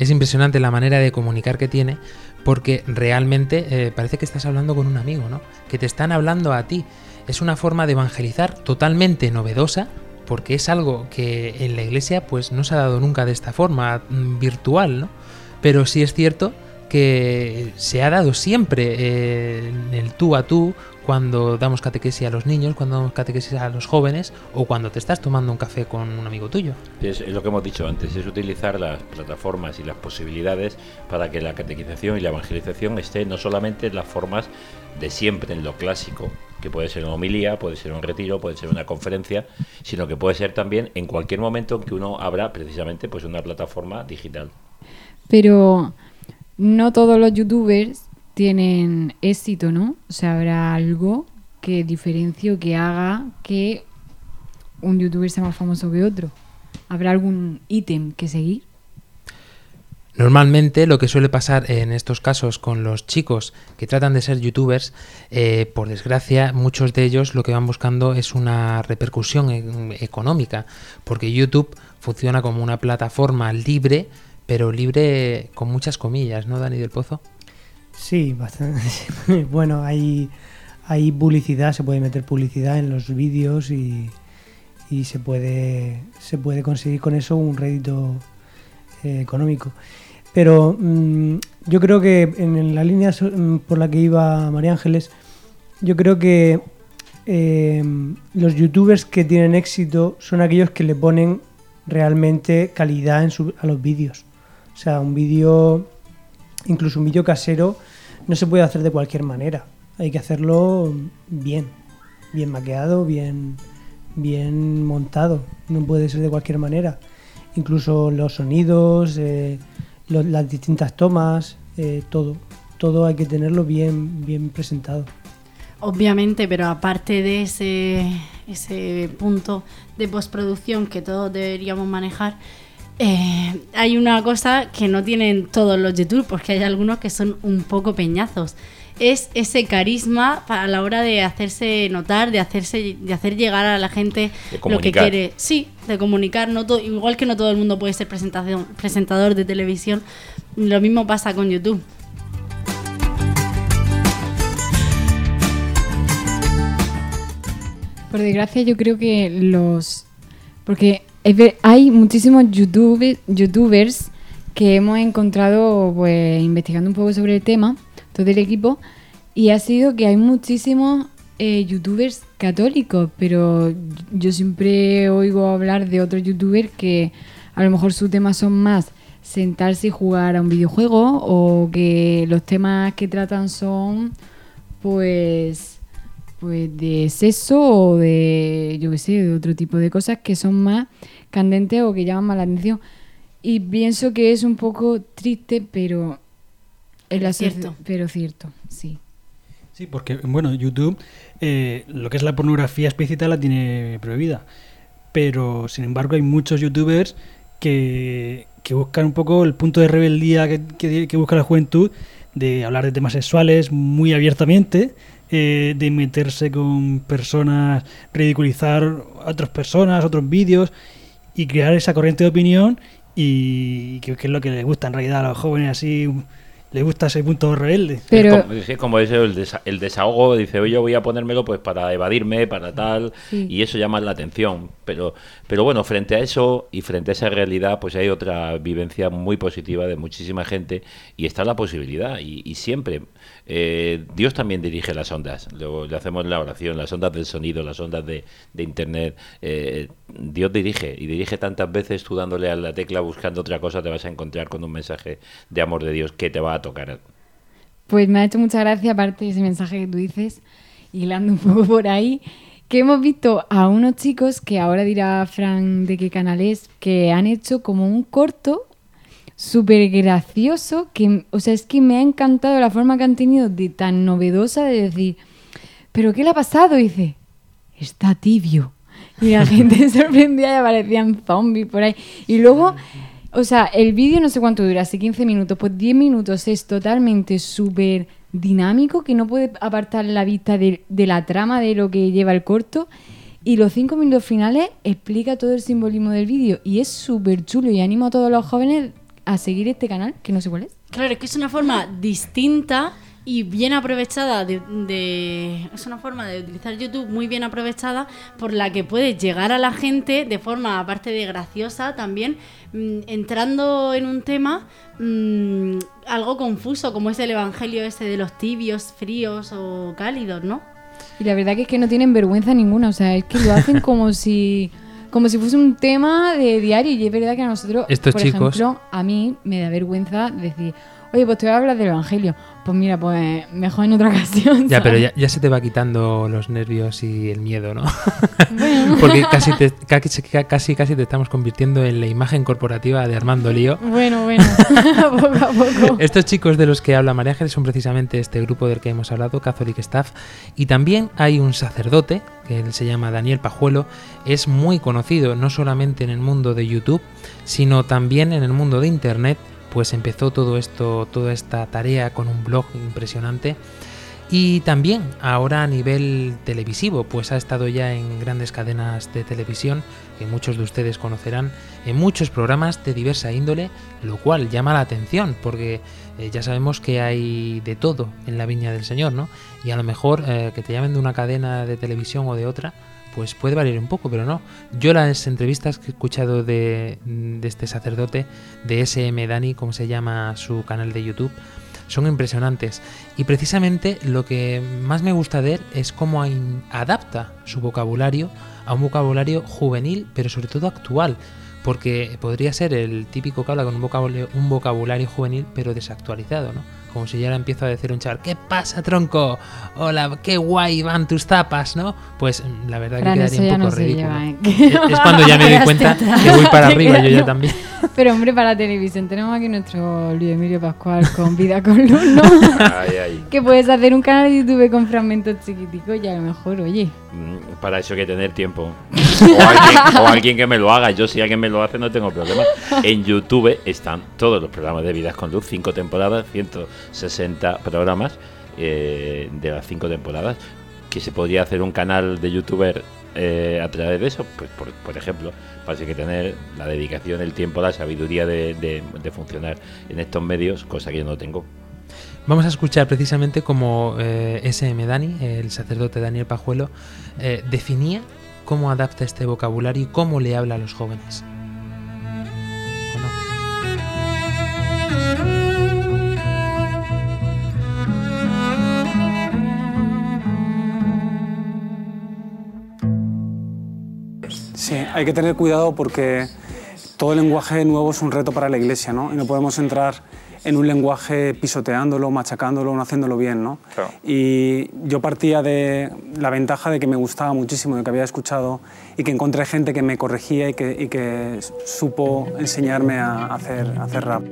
Es impresionante la manera de comunicar que tiene porque realmente eh, parece que estás hablando con un amigo, ¿no? Que te están hablando a ti. Es una forma de evangelizar totalmente novedosa porque es algo que en la iglesia pues no se ha dado nunca de esta forma mm, virtual, ¿no? Pero sí es cierto que se ha dado siempre eh, en el tú a tú cuando damos catequesis a los niños, cuando damos catequesis a los jóvenes o cuando te estás tomando un café con un amigo tuyo. Es, es lo que hemos dicho antes, es utilizar las plataformas y las posibilidades para que la catequización y la evangelización esté no solamente en las formas de siempre, en lo clásico, que puede ser una homilía, puede ser un retiro, puede ser una conferencia, sino que puede ser también en cualquier momento en que uno abra precisamente pues una plataforma digital. Pero no todos los youtubers tienen éxito, ¿no? O sea, habrá algo que diferencie o que haga que un youtuber sea más famoso que otro. ¿Habrá algún ítem que seguir? Normalmente lo que suele pasar en estos casos con los chicos que tratan de ser youtubers, eh, por desgracia, muchos de ellos lo que van buscando es una repercusión e- económica, porque YouTube funciona como una plataforma libre, pero libre con muchas comillas, ¿no, Dani del Pozo? Sí, bastante. bueno, hay, publicidad, se puede meter publicidad en los vídeos y, se, puede, se puede conseguir con eso un rédito eh, económico. Pero mm, yo creo que en la línea mm, por la que iba María Ángeles, yo creo que eh, los youtubers que tienen éxito son aquellos que le ponen realmente calidad a los vídeos. O sea, un vídeo, incluso un vídeo casero, no se puede hacer de cualquier manera. Hay que hacerlo bien, bien maqueado, bien, bien montado. No puede ser de cualquier manera. Incluso los sonidos, eh, las distintas tomas, eh, todo. Todo hay que tenerlo bien, bien presentado. Obviamente, pero aparte de ese, ese punto de postproducción que todos deberíamos manejar, eh, hay una cosa que no tienen todos los YouTube, porque hay algunos que son un poco peñazos. Es ese carisma para la hora de hacerse notar, de hacerse, de hacer llegar a la gente lo que quiere. Sí, de comunicar. No to- igual que no todo el mundo puede ser presentación, presentador de televisión, lo mismo pasa con YouTube. Por desgracia, yo creo que los. Porque hay muchísimos YouTube, youtubers que hemos encontrado, pues, investigando un poco sobre el tema, todo el equipo, y ha sido que hay muchísimos eh, youtubers católicos, pero yo siempre oigo hablar de otros youtubers que a lo mejor sus temas son más sentarse y jugar a un videojuego, o que los temas que tratan son, pues pues de sexo o de, yo qué sé, de otro tipo de cosas que son más candentes o que llaman más la atención. Y pienso que es un poco triste, pero es Cierto. Pero cierto, sí. Sí, porque, bueno, YouTube, eh, lo que es la pornografía explícita la tiene prohibida. Pero, sin embargo, hay muchos youtubers que, que buscan un poco el punto de rebeldía que, que- que busca la juventud de hablar de temas sexuales muy abiertamente, eh, de meterse con personas, ridiculizar a otras personas, otros vídeos y crear esa corriente de opinión y que, que es lo que les gusta en realidad a los jóvenes así les gusta ese punto rebelde Es como, es como eso, el, desa- el desahogo, dice, oye, voy a ponérmelo pues para evadirme, para tal, Sí. y eso llama la atención. Pero, pero bueno, frente a eso y frente a esa realidad, pues hay otra vivencia muy positiva de muchísima gente y está la posibilidad. Y, y siempre, eh, Dios también dirige las ondas. Luego le hacemos la oración, las ondas del sonido, las ondas de, Internet. eh, Dios dirige y dirige tantas veces, tú dándole a la tecla buscando otra cosa, te vas a encontrar con un mensaje de amor de Dios que te va a tocar. Pues me ha hecho mucha gracia, aparte de ese mensaje que tú dices, hilando un poco por ahí, que hemos visto a unos chicos, que ahora dirá Fran de qué canal es, que han hecho como un corto súper gracioso, que, o sea, es que me ha encantado la forma que han tenido de tan novedosa de decir, ¿pero qué le ha pasado? Y dice, está tibio. y la gente se sorprendía y aparecían zombies por ahí. Y luego, o sea, el vídeo no sé cuánto dura, así 15 minutos, pues 10 minutos es totalmente súper dinámico que no puede apartar la vista de, de la trama de lo que lleva el corto. Y los 5 minutos finales explica todo el simbolismo del vídeo y es súper chulo y animo a todos los jóvenes a seguir este canal, que no sé cuál es. Claro, es que es una forma distinta y bien aprovechada de, de- es una forma de utilizar YouTube muy bien aprovechada por la que puedes llegar a la gente de forma aparte de graciosa también mm, entrando en un tema mm, algo confuso como es el evangelio ese de los tibios fríos o cálidos no Y la verdad que es que no tienen vergüenza ninguna, o sea, es que lo hacen como si como si fuese un tema de diario y es verdad que a nosotros, Estos por chicos- ejemplo, a mí me da vergüenza decir, oye, pues te voy a hablar del Evangelio. Pues mira, pues mejor en otra ocasión. Ya, pero ya, ya se te va quitando los nervios y el miedo, ¿no? Bueno. Porque casi, te- casi, casi, casi te estamos convirtiendo en la imagen corporativa de Armando Lío. Bueno, bueno, poco a poco. Estos chicos de los que habla María Ángeles son precisamente este grupo del que hemos hablado, Catholic Staff, y también hay un sacerdote, que él se llama Daniel Pajuelo, es muy conocido no solamente en el mundo de YouTube, sino también en el mundo de Internet, pues empezó todo esto, toda esta tarea con un blog impresionante. Y también ahora a nivel televisivo, pues ha estado ya en grandes cadenas de televisión, que muchos de ustedes conocerán, en muchos programas de diversa índole, lo cual llama la atención, porque eh, ya sabemos que hay de todo en la viña del Señor, ¿no? Y a lo mejor eh, que te llamen de una cadena de televisión o de otra, pues puede variar un poco, pero no. Yo las entrevistas que he escuchado de, este sacerdote, de SM Dani, como se llama su canal de YouTube, son impresionantes. Y precisamente lo que más me gusta de él es cómo adapta su vocabulario a un vocabulario juvenil, pero sobre todo actual. Porque podría ser el típico que habla con un vocabulario, un vocabulario juvenil, pero desactualizado, ¿no? Como si ya le empiezo a decir un chaval, ¿qué pasa, tronco? Hola, qué guay van tus tapas, ¿no? Pues mm, la verdad Fran, que quedaría un poco no se ridículo. lleva, ¿eh? Es- es cuando ya me doy cuenta que voy para arriba, yo ya también. Pero hombre, para televisión tenemos aquí nuestro Luis Emilio Pascual con Vida con Luz, ¿no? Ay, ay. que puedes hacer un canal de YouTube con fragmentos chiquiticos y a lo mejor, oye. Mm, Para eso hay que tener tiempo. O alguien, o alguien que me lo haga. Yo si alguien me lo hace no tengo problema. En YouTube están todos los programas de Vidas con Luz, cinco temporadas, 160 programas eh, de las cinco temporadas. Que se podría hacer un canal de youtuber eh, a través de eso, pues por, por ejemplo, hay que tener la dedicación, el tiempo, la sabiduría de, de- de funcionar en estos medios, cosa que yo no tengo. Vamos a escuchar precisamente como eh, SM Dani, el sacerdote Daniel Pajuelo, eh, definía cómo adapta este vocabulario y cómo le habla a los jóvenes. Sí, hay que tener cuidado porque todo lenguaje nuevo es un reto para la iglesia, ¿no? Y no podemos entrar en un lenguaje pisoteándolo, machacándolo, no haciéndolo bien, ¿no? Y yo partía de la ventaja de que me gustaba muchísimo, de que había escuchado y que encontré gente que me corregía y que, y que supo enseñarme a hacer, a hacer rap.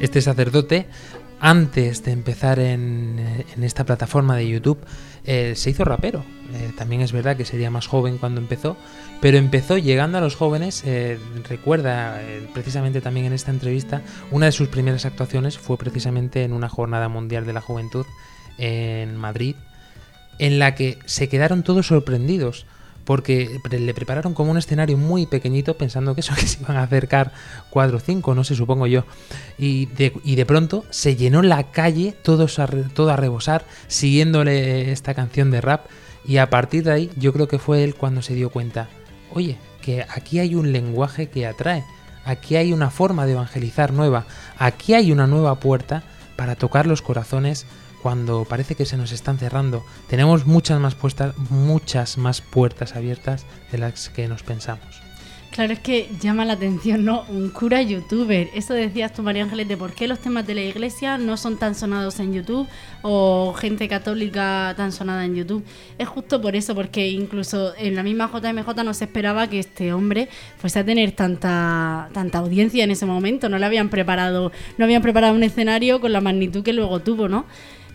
Este sacerdote, antes de empezar en, esta plataforma de YouTube, eh, se hizo rapero. Eh, también es verdad que sería más joven cuando empezó, pero empezó llegando a los jóvenes. eh, recuerda precisamente también en esta entrevista, una de sus primeras actuaciones fue precisamente en una jornada mundial de la juventud en Madrid, en la que se quedaron todos sorprendidos porque le prepararon como un escenario muy pequeñito pensando que eso que se iban a acercar cuatro o cinco, no sé, supongo yo. Y de, y de pronto se llenó la calle, todos todo a rebosar, siguiéndole esta canción de rap. Y a partir de ahí yo creo que fue él cuando se dio cuenta, oye, que aquí hay un lenguaje que atrae, aquí hay una forma de evangelizar nueva, aquí hay una nueva puerta para tocar los corazones cuando parece que se nos están cerrando. Tenemos muchas más puestas, muchas más puertas abiertas de las que nos pensamos. Claro, es que llama la atención, ¿no? Un cura youtuber. Eso decías tú, María Ángeles, de por qué los temas de la iglesia no son tan sonados en YouTube o gente católica tan sonada en YouTube. Es justo por eso, porque incluso en la misma JMJ no se esperaba que este hombre fuese a tener tanta, tanta audiencia en ese momento. No le habían preparado, no habían preparado un escenario con la magnitud que luego tuvo, ¿no?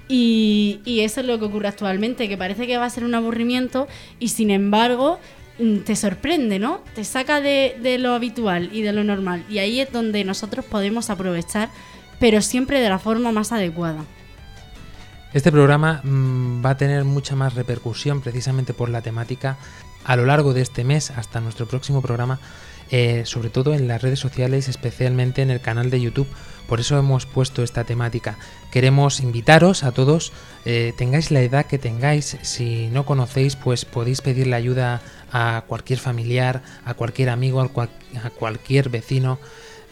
Y, y eso es lo que ocurre actualmente, que parece que va a ser un aburrimiento y sin embargo mm, te sorprende, ¿no? Te saca de, de lo habitual y de lo normal. Y ahí es donde nosotros podemos aprovechar, pero siempre de la forma más adecuada. Este programa mm, va a tener mucha más repercusión precisamente por la temática a lo largo de este mes hasta nuestro próximo programa, eh, sobre todo en las redes sociales, especialmente en el canal de YouTube. Por eso hemos puesto esta temática. Queremos invitaros a todos, eh, tengáis la edad que tengáis, si no conocéis, pues podéis pedirle ayuda a cualquier familiar, a cualquier amigo, a, cual- a cualquier vecino.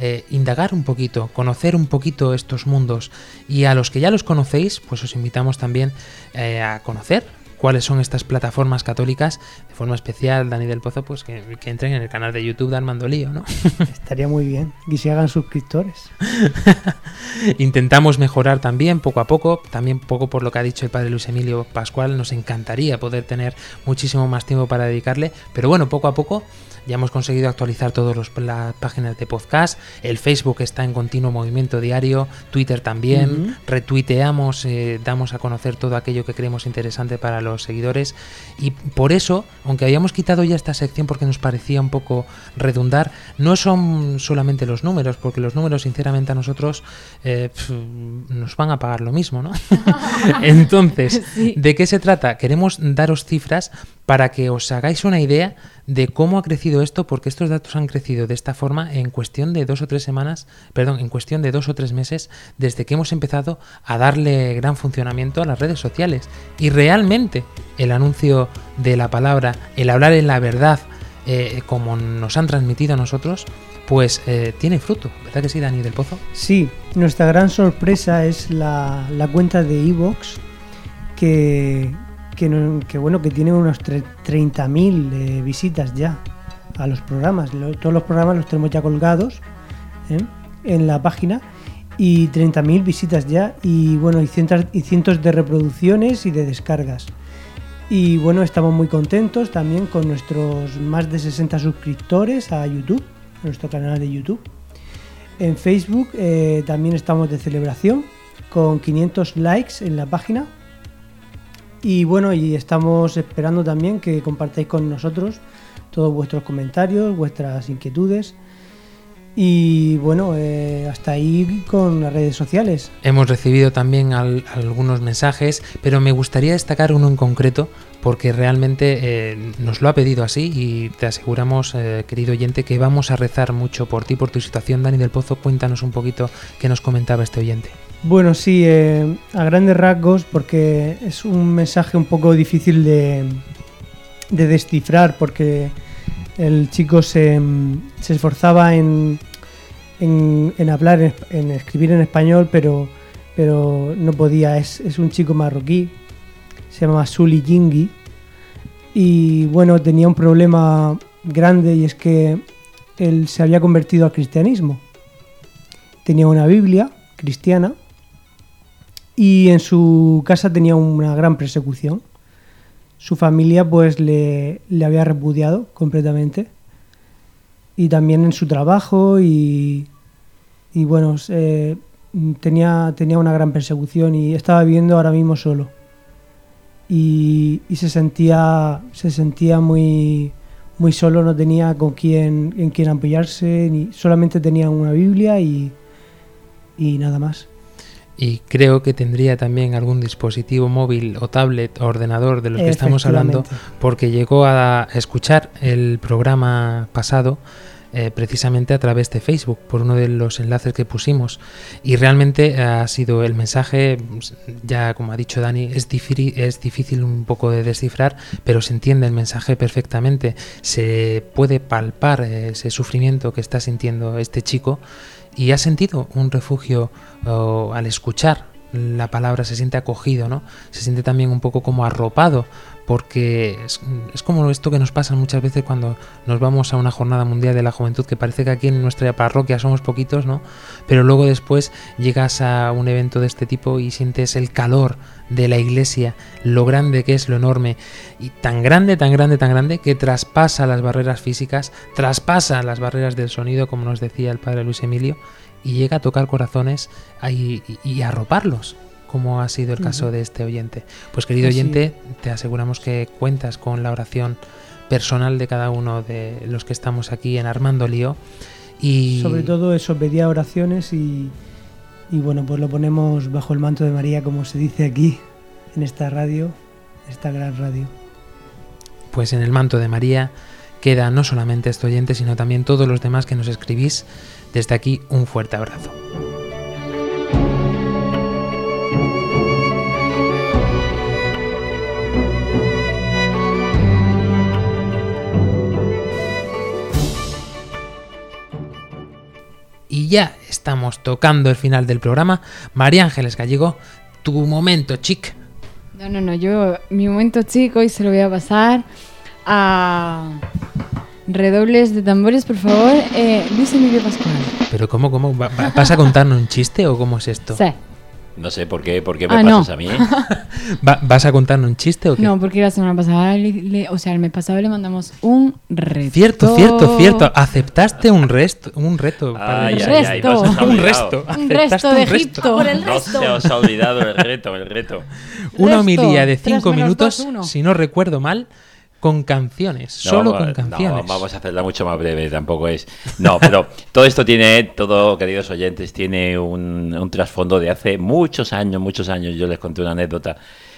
eh, indagar un poquito, conocer un poquito estos mundos y a los que ya los conocéis, pues os invitamos también eh, a conocer cuáles son estas plataformas católicas, de forma especial, Dani del Pozo, pues que, que entren en el canal de YouTube de Armando Lío, ¿no? Estaría muy bien. Y se hagan suscriptores. Intentamos mejorar también poco a poco, también poco por lo que ha dicho el padre Luis Emilio Pascual, nos encantaría poder tener muchísimo más tiempo para dedicarle, pero bueno, poco a poco ya hemos conseguido actualizar todas las páginas de podcast, el Facebook está en continuo movimiento diario, Twitter también, retuiteamos, eh, damos a conocer todo aquello que creemos interesante para los seguidores y por eso, aunque habíamos quitado ya esta sección porque nos parecía un poco redundar, no son solamente los números, porque los números sinceramente a nosotros eh, pf, nos van a pagar lo mismo, ¿no? Entonces, Sí. ¿de qué se trata? Queremos daros cifras para que os hagáis una idea de cómo ha crecido esto, porque estos datos han crecido de esta forma en cuestión de dos o tres semanas, perdón, en cuestión de dos o tres meses desde que hemos empezado a darle gran funcionamiento a las redes sociales. Y realmente el anuncio de la palabra, el hablar en la verdad, eh, como nos han transmitido a nosotros, pues eh, tiene fruto, ¿verdad que sí, Dani del Pozo? Sí, nuestra gran sorpresa es la, la cuenta de Evox que, que, no- que, bueno que tiene unos tre- 30.000 eh, visitas ya a los programas. Todos los programas los tenemos ya colgados ¿eh? en la página y 30.000 visitas ya y bueno y cientos, y cientos de reproducciones y de descargas. Y bueno, estamos muy contentos también con nuestros más de 60 suscriptores a YouTube, nuestro canal de YouTube. En Facebook eh, también estamos de celebración con 500 likes en la página. Y bueno, y estamos esperando también que compartáis con nosotros todos vuestros comentarios, vuestras inquietudes. Y bueno, eh, hasta ahí con las redes sociales. Hemos recibido también al- algunos mensajes, pero me gustaría destacar uno en concreto porque realmente eh, nos lo ha pedido así y te aseguramos, eh, querido oyente, que vamos a rezar mucho por ti, por tu situación. Dani del Pozo, cuéntanos un poquito qué nos comentaba este oyente. Bueno, sí, eh, a grandes rasgos, porque es un mensaje un poco difícil de, de descifrar, porque el chico se, se esforzaba en, en, hablar, en, en escribir en español, pero, pero no podía. Es, es un chico marroquí, se llama Suli Jingi, y bueno, tenía un problema grande y es que él se había convertido al cristianismo. Tenía una Biblia cristiana y en su casa tenía una gran persecución. Su familia pues le, le había repudiado completamente. Y también en su trabajo y, y bueno, tenía, tenía una gran persecución y estaba viviendo ahora mismo solo. Y, y se sentía, se sentía muy, muy solo, no tenía con quién, en quién apoyarse, ni, solamente tenía una Biblia y, y nada más. Y creo que tendría también algún dispositivo móvil o tablet o ordenador de los que estamos hablando, porque llegó a escuchar el programa pasado eh, precisamente a través de Facebook, por uno de los enlaces que pusimos. Y realmente ha sido el mensaje, ya como ha dicho Dani, es difícil, es difícil un poco de descifrar, pero se entiende el mensaje perfectamente. Se puede palpar eh, ese sufrimiento que está sintiendo este chico y ha sentido un refugio al escuchar la palabra, se siente acogido, ¿no? Se siente también un poco como arropado, porque es, como esto que nos pasa muchas veces cuando nos vamos a una jornada mundial de la juventud, que parece que aquí en nuestra parroquia somos poquitos, ¿no? Pero luego después llegas a un evento de este tipo y sientes el calor de la iglesia, lo grande que es, lo enorme, y tan grande, tan grande, tan grande, que traspasa las barreras físicas, traspasa las barreras del sonido, como nos decía el padre Luis Emilio, y llega a tocar corazones y, y, y arroparlos como ha sido el caso de este oyente. Pues querido Pues sí. oyente, te aseguramos que cuentas con la oración personal de cada uno de los que estamos aquí en Armando Lío. Y Sobre todo eso, pedía oraciones y, y bueno, pues lo ponemos bajo el manto de María, como se dice aquí, en esta radio, esta gran radio. pues en el manto de María queda no solamente este oyente, sino también todos los demás que nos escribís. Desde aquí un fuerte abrazo. Ya estamos tocando el final del programa. María Ángeles Gallego, tu momento, chic. No, no, no, yo mi momento chico y se lo voy a pasar a redobles de tambores, por favor. Eh, Luis Emilio Pascual. Pero ¿cómo, cómo? ¿Va- va- ¿Vas a contarnos un chiste o cómo es esto? Sí. No sé por qué, por qué me Ah, no. pasas a mí. Va- ¿Vas a contarnos un chiste o qué? No, porque la semana pasada, le- le- o sea, el mes pasado le mandamos un reto. Cierto, cierto, cierto. Aceptaste un resto, un reto. para Ay, ay, no ha un resto. Un resto de un resto. Egipto. Por el No se os ha olvidado el reto, el reto. Una Resto, homilía de cinco minutos, dos, si no recuerdo mal, con canciones. No, solo con no, canciones. vamos a hacerla mucho más breve, tampoco es. No, pero todo esto tiene, todo, queridos oyentes, tiene un, un trasfondo de hace muchos años, muchos años. Yo les conté una anécdota.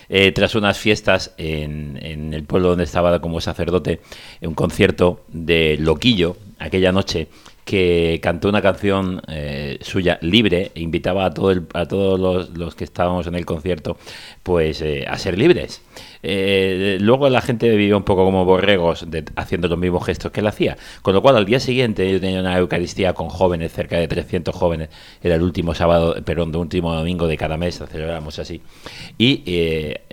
Eh, tras unas fiestas en, en el pueblo donde estaba como sacerdote, en un concierto de Loquillo, aquella noche, que cantó una canción eh, suya libre e invitaba a, todo el- a todos los, los que estábamos en el concierto pues eh, a ser libres. Eh, luego la gente vivió un poco como borregos de- haciendo los mismos gestos que él hacía. Con lo cual al día siguiente yo tenía una Eucaristía con jóvenes, cerca de 300 jóvenes. Era el último sábado, perdón, el último domingo de cada mes, celebramos así. Y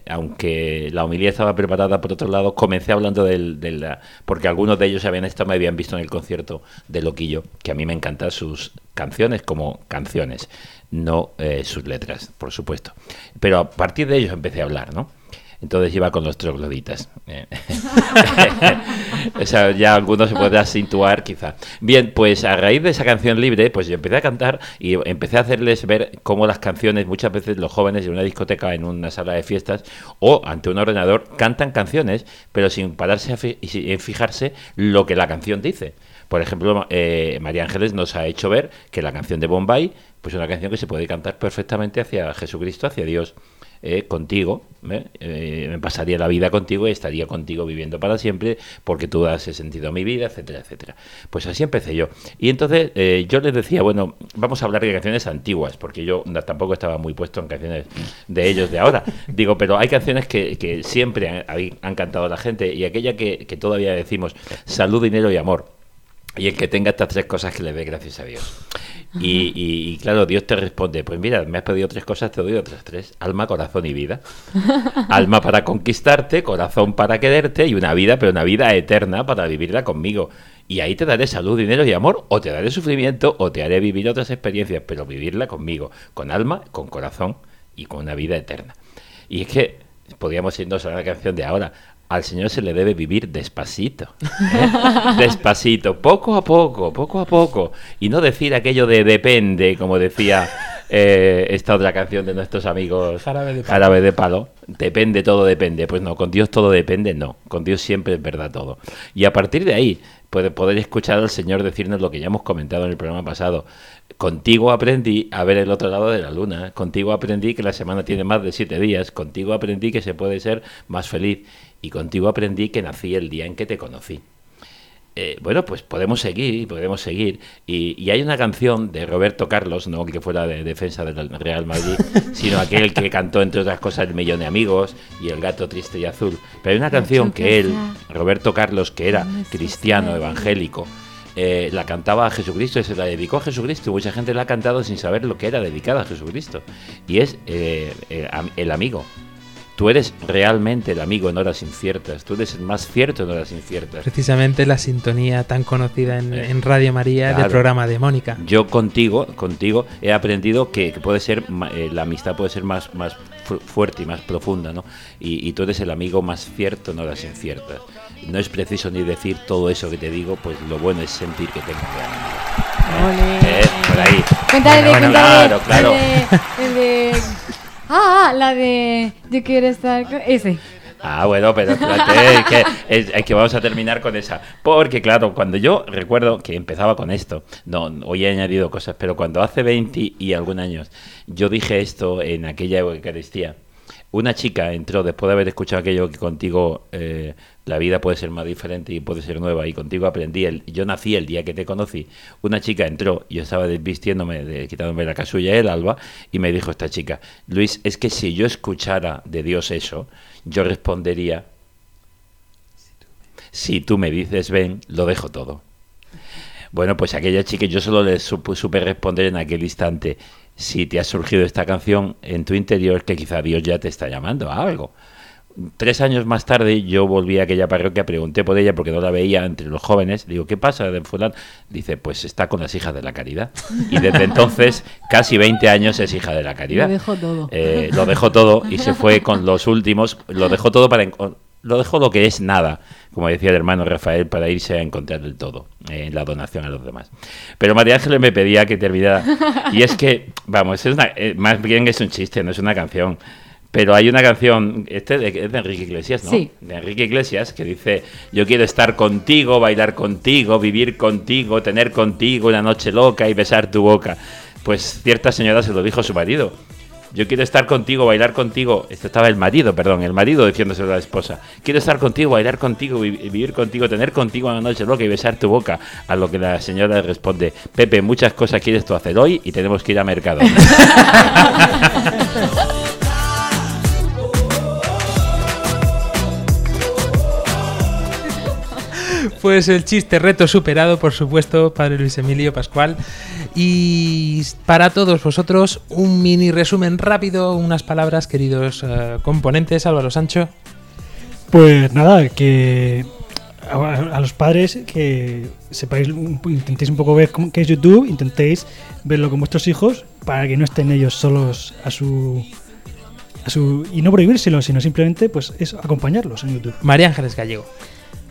aunque la homilía estaba preparada por otro lado, comencé hablando del, de la- porque algunos de ellos habían estado, me habían visto en el concierto de Loquillo, que a mí me encantan sus canciones como canciones, no eh, sus letras, por supuesto. Pero a partir de ellos empecé a hablar, ¿no? Entonces iba con los trogloditas. eh. o sea, ya algunos se podrá situar quizá. Bien, pues a raíz de esa canción libre, pues yo empecé a cantar y empecé a hacerles ver cómo las canciones, muchas veces los jóvenes en una discoteca, en una sala de fiestas o ante un ordenador, cantan canciones, pero sin pararse y fijarse lo que la canción dice. Por ejemplo, eh, María Ángeles nos ha hecho ver que la canción de Bombay, pues es una canción que se puede cantar perfectamente hacia Jesucristo, hacia Dios. eh, contigo, ¿eh? Me pasaría la vida contigo y estaría contigo viviendo para siempre porque tú das ese sentido a mi vida, etcétera, etcétera. Pues así empecé yo. Y entonces yo les decía, bueno, vamos a hablar de canciones antiguas, porque yo tampoco estaba muy puesto en canciones de ellos de ahora. Digo, pero hay canciones que, que siempre han, han- cantado la gente y aquella que, que todavía decimos, salud, dinero y amor. Y el que tenga estas tres cosas que le dé gracias a Dios. Y, y- y claro, Dios te responde, pues mira, me has pedido tres cosas, te doy otras tres. Alma, corazón y vida. Alma para conquistarte, corazón para quererte y una vida, pero una vida eterna para vivirla conmigo. Y ahí te daré salud, dinero y amor, o te daré sufrimiento, o te haré vivir otras experiencias, pero vivirla conmigo, con alma, con corazón y con una vida eterna. Y es que podríamos irnos a la canción de ahora. Al Señor se le debe vivir despacito. ¿eh? Despacito, poco a poco, poco a poco. Y no decir aquello de depende, como decía eh, esta otra canción de nuestros amigos Jarabe de Palo. Jarabe de Palo. Depende, todo depende. Pues no, con Dios todo depende, no. Con Dios siempre es verdad todo. Y a partir de ahí, puede poder escuchar al Señor decirnos lo que ya hemos comentado en el programa pasado. Contigo aprendí a ver el otro lado de la luna. Contigo aprendí que la semana tiene más de siete días. Contigo aprendí que se puede ser más feliz. Y contigo aprendí que nací el día en que te conocí. Eh, bueno, pues podemos seguir, podemos seguir. Y, y hay una canción de Roberto Carlos, no el que fuera de defensa del Real Madrid, sino aquel que cantó, entre otras cosas, El Millón de Amigos y El Gato Triste y Azul. Pero hay una canción que él, Roberto Carlos, que era cristiano, evangélico, eh, la cantaba a Jesucristo, se la dedicó a Jesucristo. Mucha gente la ha cantado sin saber lo que era dedicada a Jesucristo. Y es eh, el amigo. Tú eres realmente el amigo en horas inciertas. Tú eres el más cierto en horas inciertas. Precisamente la sintonía tan conocida en, en Radio María del Eh, Claro. programa de Mónica. Yo contigo, contigo he aprendido que, que puede ser eh, la amistad puede ser más, más fu- fuerte y más profunda, ¿no? Y, y tú eres el amigo más cierto en horas inciertas. No es preciso ni decir todo eso que te digo, pues lo bueno es sentir que tengo amigo. ¿Eh? ¿Eh? Por ahí. Cuéntale, Bueno, bueno, cuéntale. claro, claro. El de, el de- Ah, la de. Yo quiero estar. con- Ese. Ah, bueno, pero espérate, que, es, es que vamos a terminar con esa. Porque, claro, cuando yo recuerdo que empezaba con esto, no, hoy he añadido cosas, pero cuando hace 20 y algún años yo dije esto en aquella Eucaristía, una chica entró después de haber escuchado aquello que contigo eh, la vida puede ser más diferente y puede ser nueva y contigo aprendí, yo nací el día que te conocí, una chica entró, yo estaba desvistiéndome, de, quitándome la casulla el alba y me dijo esta chica, Luis, es que si yo escuchara de Dios eso, yo respondería, si tú me dices ven, lo dejo todo. Bueno, pues aquella chica yo solo le supe, supe responder en aquel instante, si te ha surgido esta canción en tu interior, que quizá Dios ya te está llamando a algo. Tres años más tarde yo volví a aquella parroquia, pregunté por ella porque no la veía entre los jóvenes. Digo, ¿qué pasa de fulano? Dice, pues está con las hijas de la caridad. Y desde entonces, casi 20 años es hija de la caridad. Lo dejó todo. Eh, lo dejó todo y se fue con los últimos. Lo dejó todo para... Lo dejó lo que es nada, como decía el hermano Rafael, para irse a encontrar el todo, eh, en la donación a los demás. Pero María Ángeles me pedía que terminara. Y es que, vamos, es una, eh, más bien es un chiste, no es una canción. Pero hay una canción, este de- es de Enrique Iglesias, ¿no? Sí. De Enrique Iglesias, que dice, yo quiero estar contigo, bailar contigo, vivir contigo, tener contigo una noche loca y besar tu boca. Pues cierta señora se lo dijo a su marido. Yo quiero estar contigo, bailar contigo. Este estaba el marido, perdón, el marido diciéndoselo a la esposa. Quiero estar contigo, bailar contigo, vi- vivir contigo, tener contigo una noche loca y besar tu boca. A lo que la señora responde, Pepe, muchas cosas quieres tú hacer hoy y tenemos que ir a mercado. Pues el chiste reto superado, por supuesto, Padre Luis Emilio Pascual. Y para todos vosotros, un mini resumen rápido, unas palabras, queridos eh, componentes, Álvaro Sancho. Pues nada, que a, los padres que sepáis, intentéis un poco ver cómo- qué es YouTube, intentéis verlo con vuestros hijos para que no estén ellos solos a su a su y no prohibírselo, sino simplemente pues eso, acompañarlos en YouTube. María Ángeles Gallego.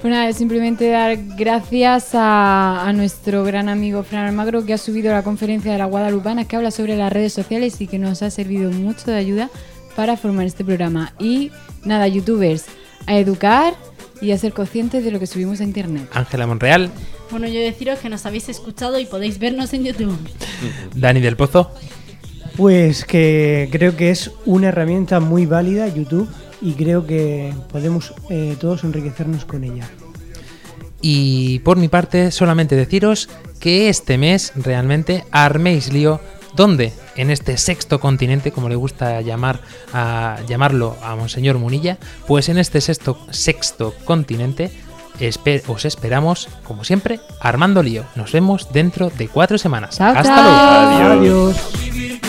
Pues nada, simplemente dar gracias a, a nuestro gran amigo Fran Almagro que ha subido la conferencia de la Guadalupana que habla sobre las redes sociales y que nos ha servido mucho de ayuda para formar este programa. Y nada, youtubers, a educar y a ser conscientes de lo que subimos a internet. Ángela Monreal, Bueno, yo deciros que nos habéis escuchado y podéis vernos en YouTube. Dani del Pozo, Pues que creo que es una herramienta muy válida YouTube y creo que podemos eh, todos enriquecernos con ella. Y por mi parte, solamente deciros que este mes realmente arméis lío. ¿Dónde? En este sexto continente, como le gusta llamar a llamarlo a Monseñor Munilla, pues en este sexto, sexto continente os esperamos, como siempre, armando lío. Nos vemos dentro de cuatro semanas. Chao, Hasta chao. luego. Adiós.